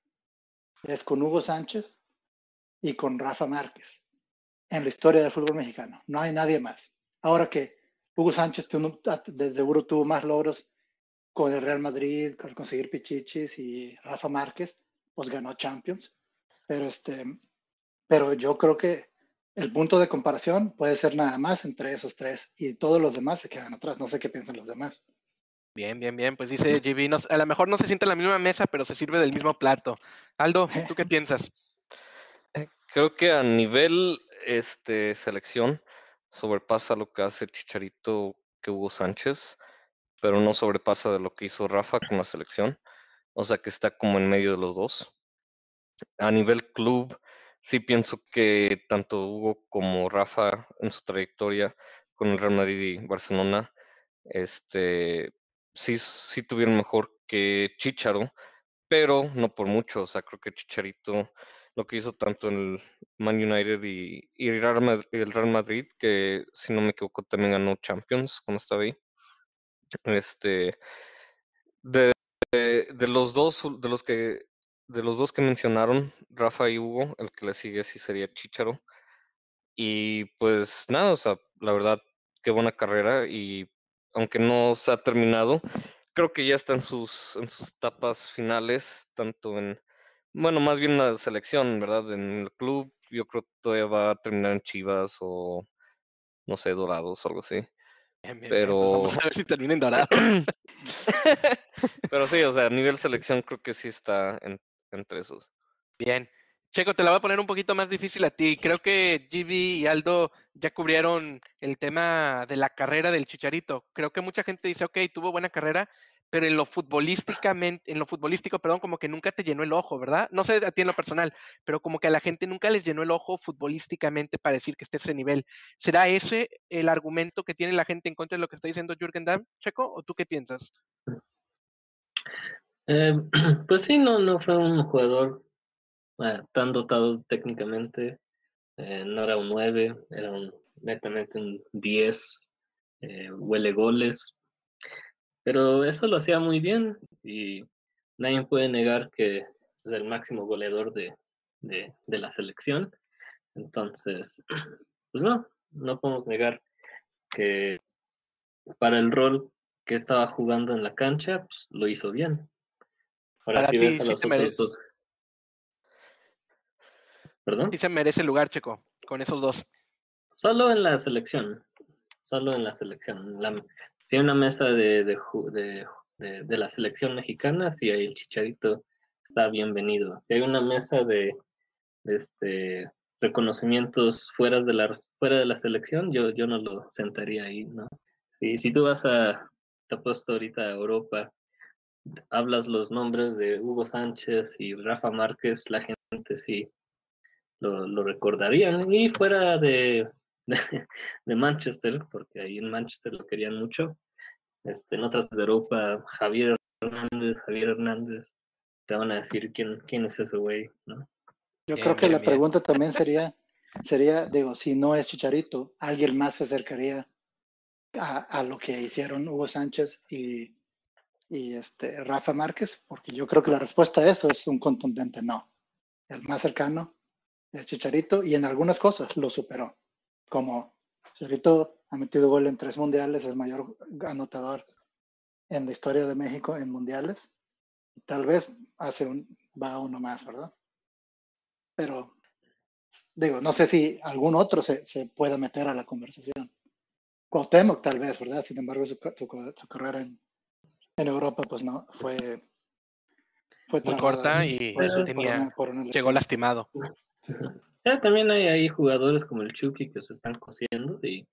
Speaker 6: es con Hugo Sánchez y con Rafa Márquez en la historia del fútbol mexicano. No hay nadie más. Ahora que Hugo Sánchez tuvo- de seguro tuvo más logros con el Real Madrid, con conseguir pichichis y Rafa Márquez pues ganó Champions. Pero este, pero yo creo que el punto de comparación puede ser nada más entre esos tres y todos los demás se quedan atrás. No sé qué piensan los demás.
Speaker 3: Bien, bien, bien. Pues dice GB, no- a lo mejor no se siente en la misma mesa, pero se sirve del mismo plato. Aldo, ¿tú qué piensas?
Speaker 4: Creo que a nivel este, selección sobrepasa lo que hace Chicharito que Hugo Sánchez, pero no sobrepasa de lo que hizo Rafa con la selección. O sea que está como en medio de los dos. A nivel club, sí pienso que tanto Hugo como Rafa en su trayectoria con el Real Madrid y Barcelona, este, sí, sí tuvieron mejor que Chicharo, pero no por mucho. O sea, creo que Chicharito lo que hizo tanto en el Man United y, y el Real Madrid, que si no me equivoco también ganó Champions cuando estaba ahí. Este, de, de, los dos, de los que, de los dos que mencionaron, Rafa y Hugo, el que le sigue sí sería Chicharo. Y pues nada, o sea, la verdad, qué buena carrera y aunque no se ha terminado, creo que ya está en sus, en sus etapas finales, tanto en, bueno, más bien la selección, ¿verdad? En el club, yo creo que todavía va a terminar en Chivas o, no sé, Dorados o algo así.
Speaker 3: Bien, bien, bien, pues
Speaker 4: Pero-
Speaker 3: vamos a ver si termina en dorado.
Speaker 4: Pero sí, o sea, a nivel selección creo que sí está en- entre esos.
Speaker 3: Bien. Checo, te la voy a poner un poquito más difícil a ti. Creo que GB y Aldo ya cubrieron el tema de la carrera del Chicharito. Creo que mucha gente dice, ok, tuvo buena carrera, pero en lo futbolísticamente, en lo futbolístico, perdón, como que nunca te llenó el ojo, ¿verdad? No sé a ti en lo personal, pero como que a la gente nunca les llenó el ojo futbolísticamente para decir que esté ese nivel. ¿Será ese el argumento que tiene la gente en contra de lo que está diciendo Jürgen Damm, Checo? ¿O tú qué piensas?
Speaker 5: Eh, pues sí, no, no fue un jugador eh, tan dotado técnicamente. eh, no era un 9, era un, netamente un 10. eh, huele goles. Pero eso lo hacía muy bien y nadie puede negar que es el máximo goleador de, de, de la selección. Entonces, pues no, no podemos negar que para el rol que estaba jugando en la cancha, pues, lo hizo bien. Ahora
Speaker 3: Para
Speaker 5: si
Speaker 3: ti
Speaker 5: ves a
Speaker 3: sí
Speaker 5: los otros dos. ¿Perdón?
Speaker 3: Sí se merece el lugar, Checo, con esos dos.
Speaker 5: Solo en la selección. Solo en la selección. La- si hay una mesa de, de, ju- de- de- de la selección mexicana, si hay el chicharito, está bienvenido. Si hay una mesa de, de este reconocimientos fuera de la fuera de la selección, yo, yo no lo sentaría ahí, ¿no? Si, si tú vas a, te apuesto ahorita a Europa, hablas los nombres de Hugo Sánchez y Rafa Márquez, la gente sí lo, lo recordarían. Y fuera de, de, de Manchester, porque ahí en Manchester lo querían mucho, este, en otras de Europa, Javier Hernández, Javier Hernández, te van a decir quién, quién es ese güey, ¿no?
Speaker 6: Yo
Speaker 3: Bien,
Speaker 6: creo que
Speaker 3: bien,
Speaker 6: la
Speaker 3: bien.
Speaker 6: pregunta también sería, sería, digo, si no es Chicharito, ¿alguien más se acercaría a, a lo que hicieron Hugo Sánchez y, y este Rafa Márquez? Porque yo creo que la respuesta a eso es un contundente no. El más cercano es Chicharito y en algunas cosas lo superó. Como Chicharito ha metido gol en tres mundiales, es el mayor anotador en la historia de México en mundiales. Tal vez hace un, va uno más, ¿verdad? Pero digo, no sé si algún otro se, se pueda meter a la conversación. Cuauhtémoc tal vez, ¿verdad? Sin embargo, su, su su carrera en, en Europa, pues no, fue, fue
Speaker 3: Muy corta y
Speaker 5: por eso
Speaker 6: por
Speaker 3: tenía,
Speaker 6: una- por una
Speaker 3: llegó lastimado.
Speaker 5: Ya, también hay jugadores como el Chucky que se están cosiendo y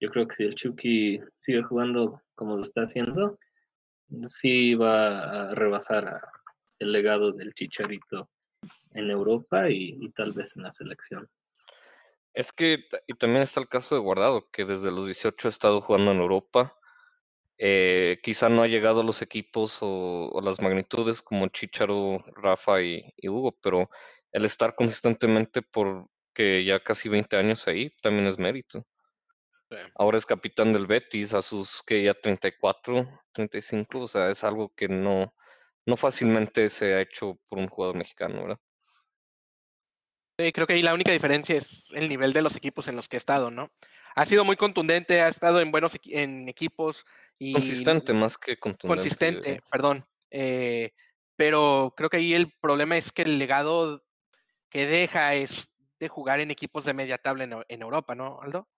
Speaker 5: yo creo que si el Chucky sigue jugando como lo está haciendo, sí va a rebasar a- el legado del Chicharito en Europa y, y tal vez en la selección.
Speaker 4: Es que, y también está el caso de Guardado, que desde los 18 ha estado jugando en Europa. Eh, quizá no ha llegado a los equipos o, o las magnitudes como Chicharo, Rafa y, y Hugo, pero el estar consistentemente por que ya casi 20 años ahí también es mérito.
Speaker 3: Sí.
Speaker 4: Ahora es capitán del Betis a sus que ya 34, 35, o sea, es algo que no, no fácilmente se ha hecho por un jugador mexicano, ¿verdad?
Speaker 3: Sí, creo que ahí la única diferencia es el nivel de los equipos en los que ha estado, ¿no? Ha sido muy contundente, ha estado en buenos en equipos y
Speaker 4: Consistente más que contundente.
Speaker 3: consistente, perdón. eh, pero creo que ahí el problema es que el legado que deja es de jugar en equipos de media tabla en, Eu- en Europa, ¿no, Aldo?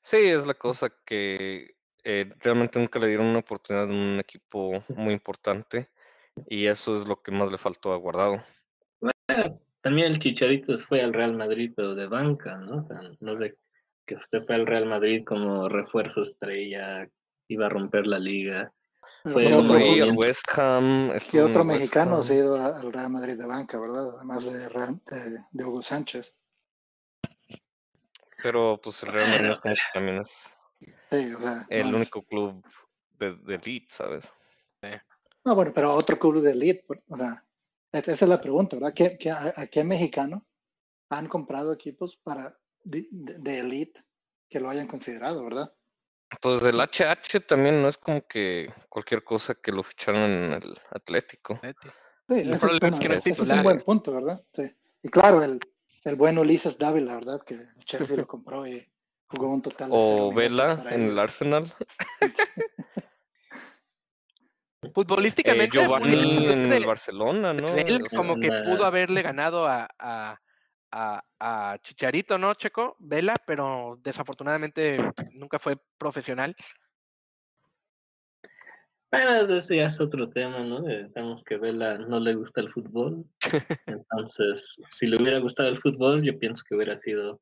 Speaker 4: Sí, es la cosa que eh, realmente nunca le dieron una oportunidad en un equipo muy importante y eso es lo que más le faltó a Guardado.
Speaker 5: También el Chicharito fue al Real Madrid, pero de banca, ¿no? O sea, no sé, que usted fue al Real Madrid como refuerzo estrella, iba a romper la liga.
Speaker 6: Pero
Speaker 5: Fue
Speaker 6: ¿qué otro,
Speaker 4: al. West Ham.
Speaker 6: qué otro mexicano
Speaker 4: Ham.
Speaker 6: se ha ido al Real Madrid de banca, verdad? Además de, Real- de- de Hugo Sánchez.
Speaker 4: Pero pues el Real Madrid también es
Speaker 6: Sí, o sea,
Speaker 4: el
Speaker 6: no es-
Speaker 4: único club de, de elite, ¿sabes?
Speaker 6: No, bueno, pero otro club de elite, o sea, es- esa es la pregunta, ¿verdad? ¿Qué, qué- a, a qué mexicano han comprado equipos para de, de- de elite que lo hayan considerado, verdad?
Speaker 4: Pues el HH también no es como que cualquier cosa que lo ficharon en el Atlético.
Speaker 6: Sí,
Speaker 3: El
Speaker 6: ese,
Speaker 3: problema es que no es
Speaker 6: ese es un buen punto, ¿verdad? Sí. Y claro, el, el buen Ulises Dávila, ¿verdad? Que el Chelsea lo compró y jugó un total de
Speaker 4: O Vela en el. Arsenal. Eh,
Speaker 3: Futbolísticamente,
Speaker 4: Giovanni
Speaker 3: futbolísticamente
Speaker 4: en el Barcelona, ¿no?
Speaker 3: él como que pudo haberle ganado a, a, a- a Chicharito, ¿no, Checo? Vela, pero desafortunadamente nunca fue profesional.
Speaker 5: Pero ese ya es otro tema, ¿no? Eh, Sabemos que Vela no le gusta el fútbol. Entonces, si le hubiera gustado el fútbol, yo pienso que hubiera sido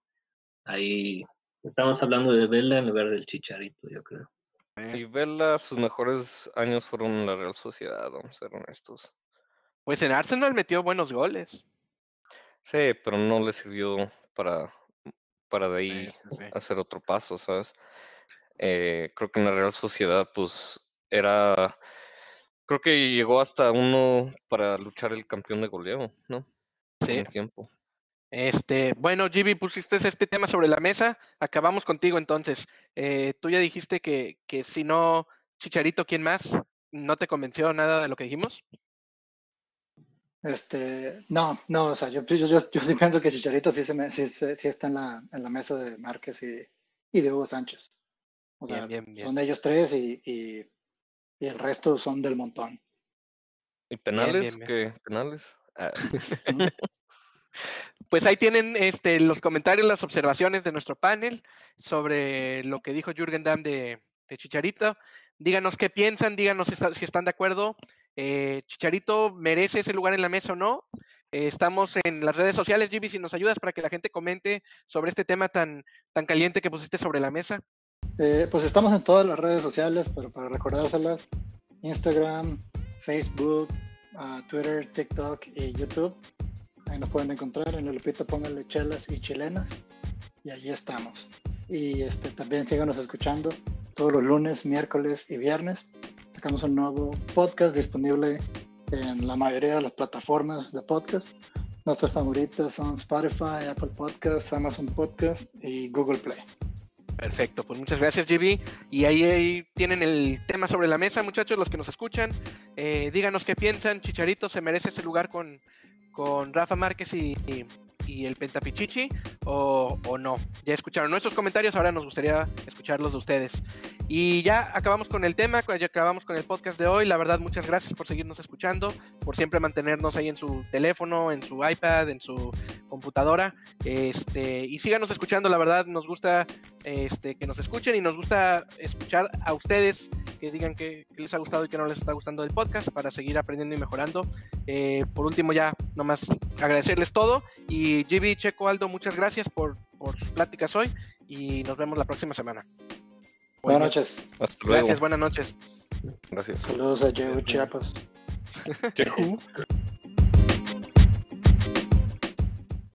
Speaker 5: ahí. Estamos hablando de Vela en lugar del Chicharito, yo creo.
Speaker 4: Y Vela, sus mejores años fueron en la Real Sociedad, vamos a ser honestos.
Speaker 3: Pues en Arsenal metió buenos goles.
Speaker 4: Sí, pero no le sirvió para, para de ahí
Speaker 3: Sí, sí, sí.
Speaker 4: hacer otro paso, ¿sabes? Eh, creo que en la Real Sociedad, pues, era... Creo que llegó hasta uno para luchar el campeón de goleo, ¿no?
Speaker 3: Sí.
Speaker 4: un tiempo.
Speaker 3: Este, bueno, Gibi, pusiste este tema sobre la mesa. Acabamos contigo entonces. Eh, tú ya dijiste que, que si no, Chicharito, ¿quién más? ¿No te convenció nada de lo que dijimos?
Speaker 6: Este, no, no, o sea, yo, yo, yo, yo sí pienso que Chicharito sí, se me- sí, se- sí está en la, en la mesa de Márquez y, y de Hugo Sánchez. O sea,
Speaker 3: Bien, bien, bien.
Speaker 6: son ellos tres y, y, y el resto son del montón.
Speaker 4: ¿Y penales?
Speaker 3: bien,
Speaker 4: ¿Qué? ¿Penales? Ah,
Speaker 3: Pues ahí tienen este, los comentarios, las observaciones de nuestro panel sobre lo que dijo Jürgen Damm de, de Chicharito. Díganos qué piensan, díganos si, está- si están de acuerdo. Eh, Chicharito merece ese lugar en la mesa o no. Eh, estamos en las redes sociales, Gibi, si nos ayudas para que la gente comente sobre este tema tan, tan caliente que pusiste sobre la mesa.
Speaker 6: Eh, pues estamos en todas las redes sociales, pero para recordárselas, Instagram, Facebook, ah, Twitter, TikTok y YouTube. Ahí nos pueden encontrar. En el Lupita pónganle chelas y chilenas. Y allí estamos. Y este, también síganos escuchando todos los lunes, miércoles y viernes. Sacamos un nuevo podcast disponible en la mayoría de las plataformas de podcast. Nuestras favoritas son Spotify, Apple Podcasts, Amazon Podcast y Google Play.
Speaker 3: Perfecto, pues muchas gracias, GB. Y ahí, tienen el tema sobre la mesa, muchachos, los que nos escuchan. Eh, díganos qué piensan. Chicharito se merece ese lugar con, con Rafa Márquez y- y el Pentapichichi o, o no. Ya escucharon nuestros comentarios, ahora nos gustaría escucharlos de ustedes. Y ya acabamos con el tema, ya acabamos con el podcast de hoy. La verdad, muchas gracias por seguirnos escuchando, por siempre mantenernos ahí en su teléfono, en su iPad, en su computadora. Este, y síganos escuchando, la verdad, nos gusta este, que nos escuchen y nos gusta escuchar a ustedes que digan que, les ha gustado y que no les está gustando el podcast para seguir aprendiendo y mejorando. Eh, por último, ya nomás agradecerles todo. Y GB, Checo, Aldo, muchas gracias por, por sus pláticas hoy y nos vemos la próxima semana.
Speaker 6: Buenas noches.
Speaker 4: Hasta luego.
Speaker 3: Gracias, buenas noches.
Speaker 4: Gracias.
Speaker 6: Saludos a Joe Chiapas.
Speaker 4: Yahoo.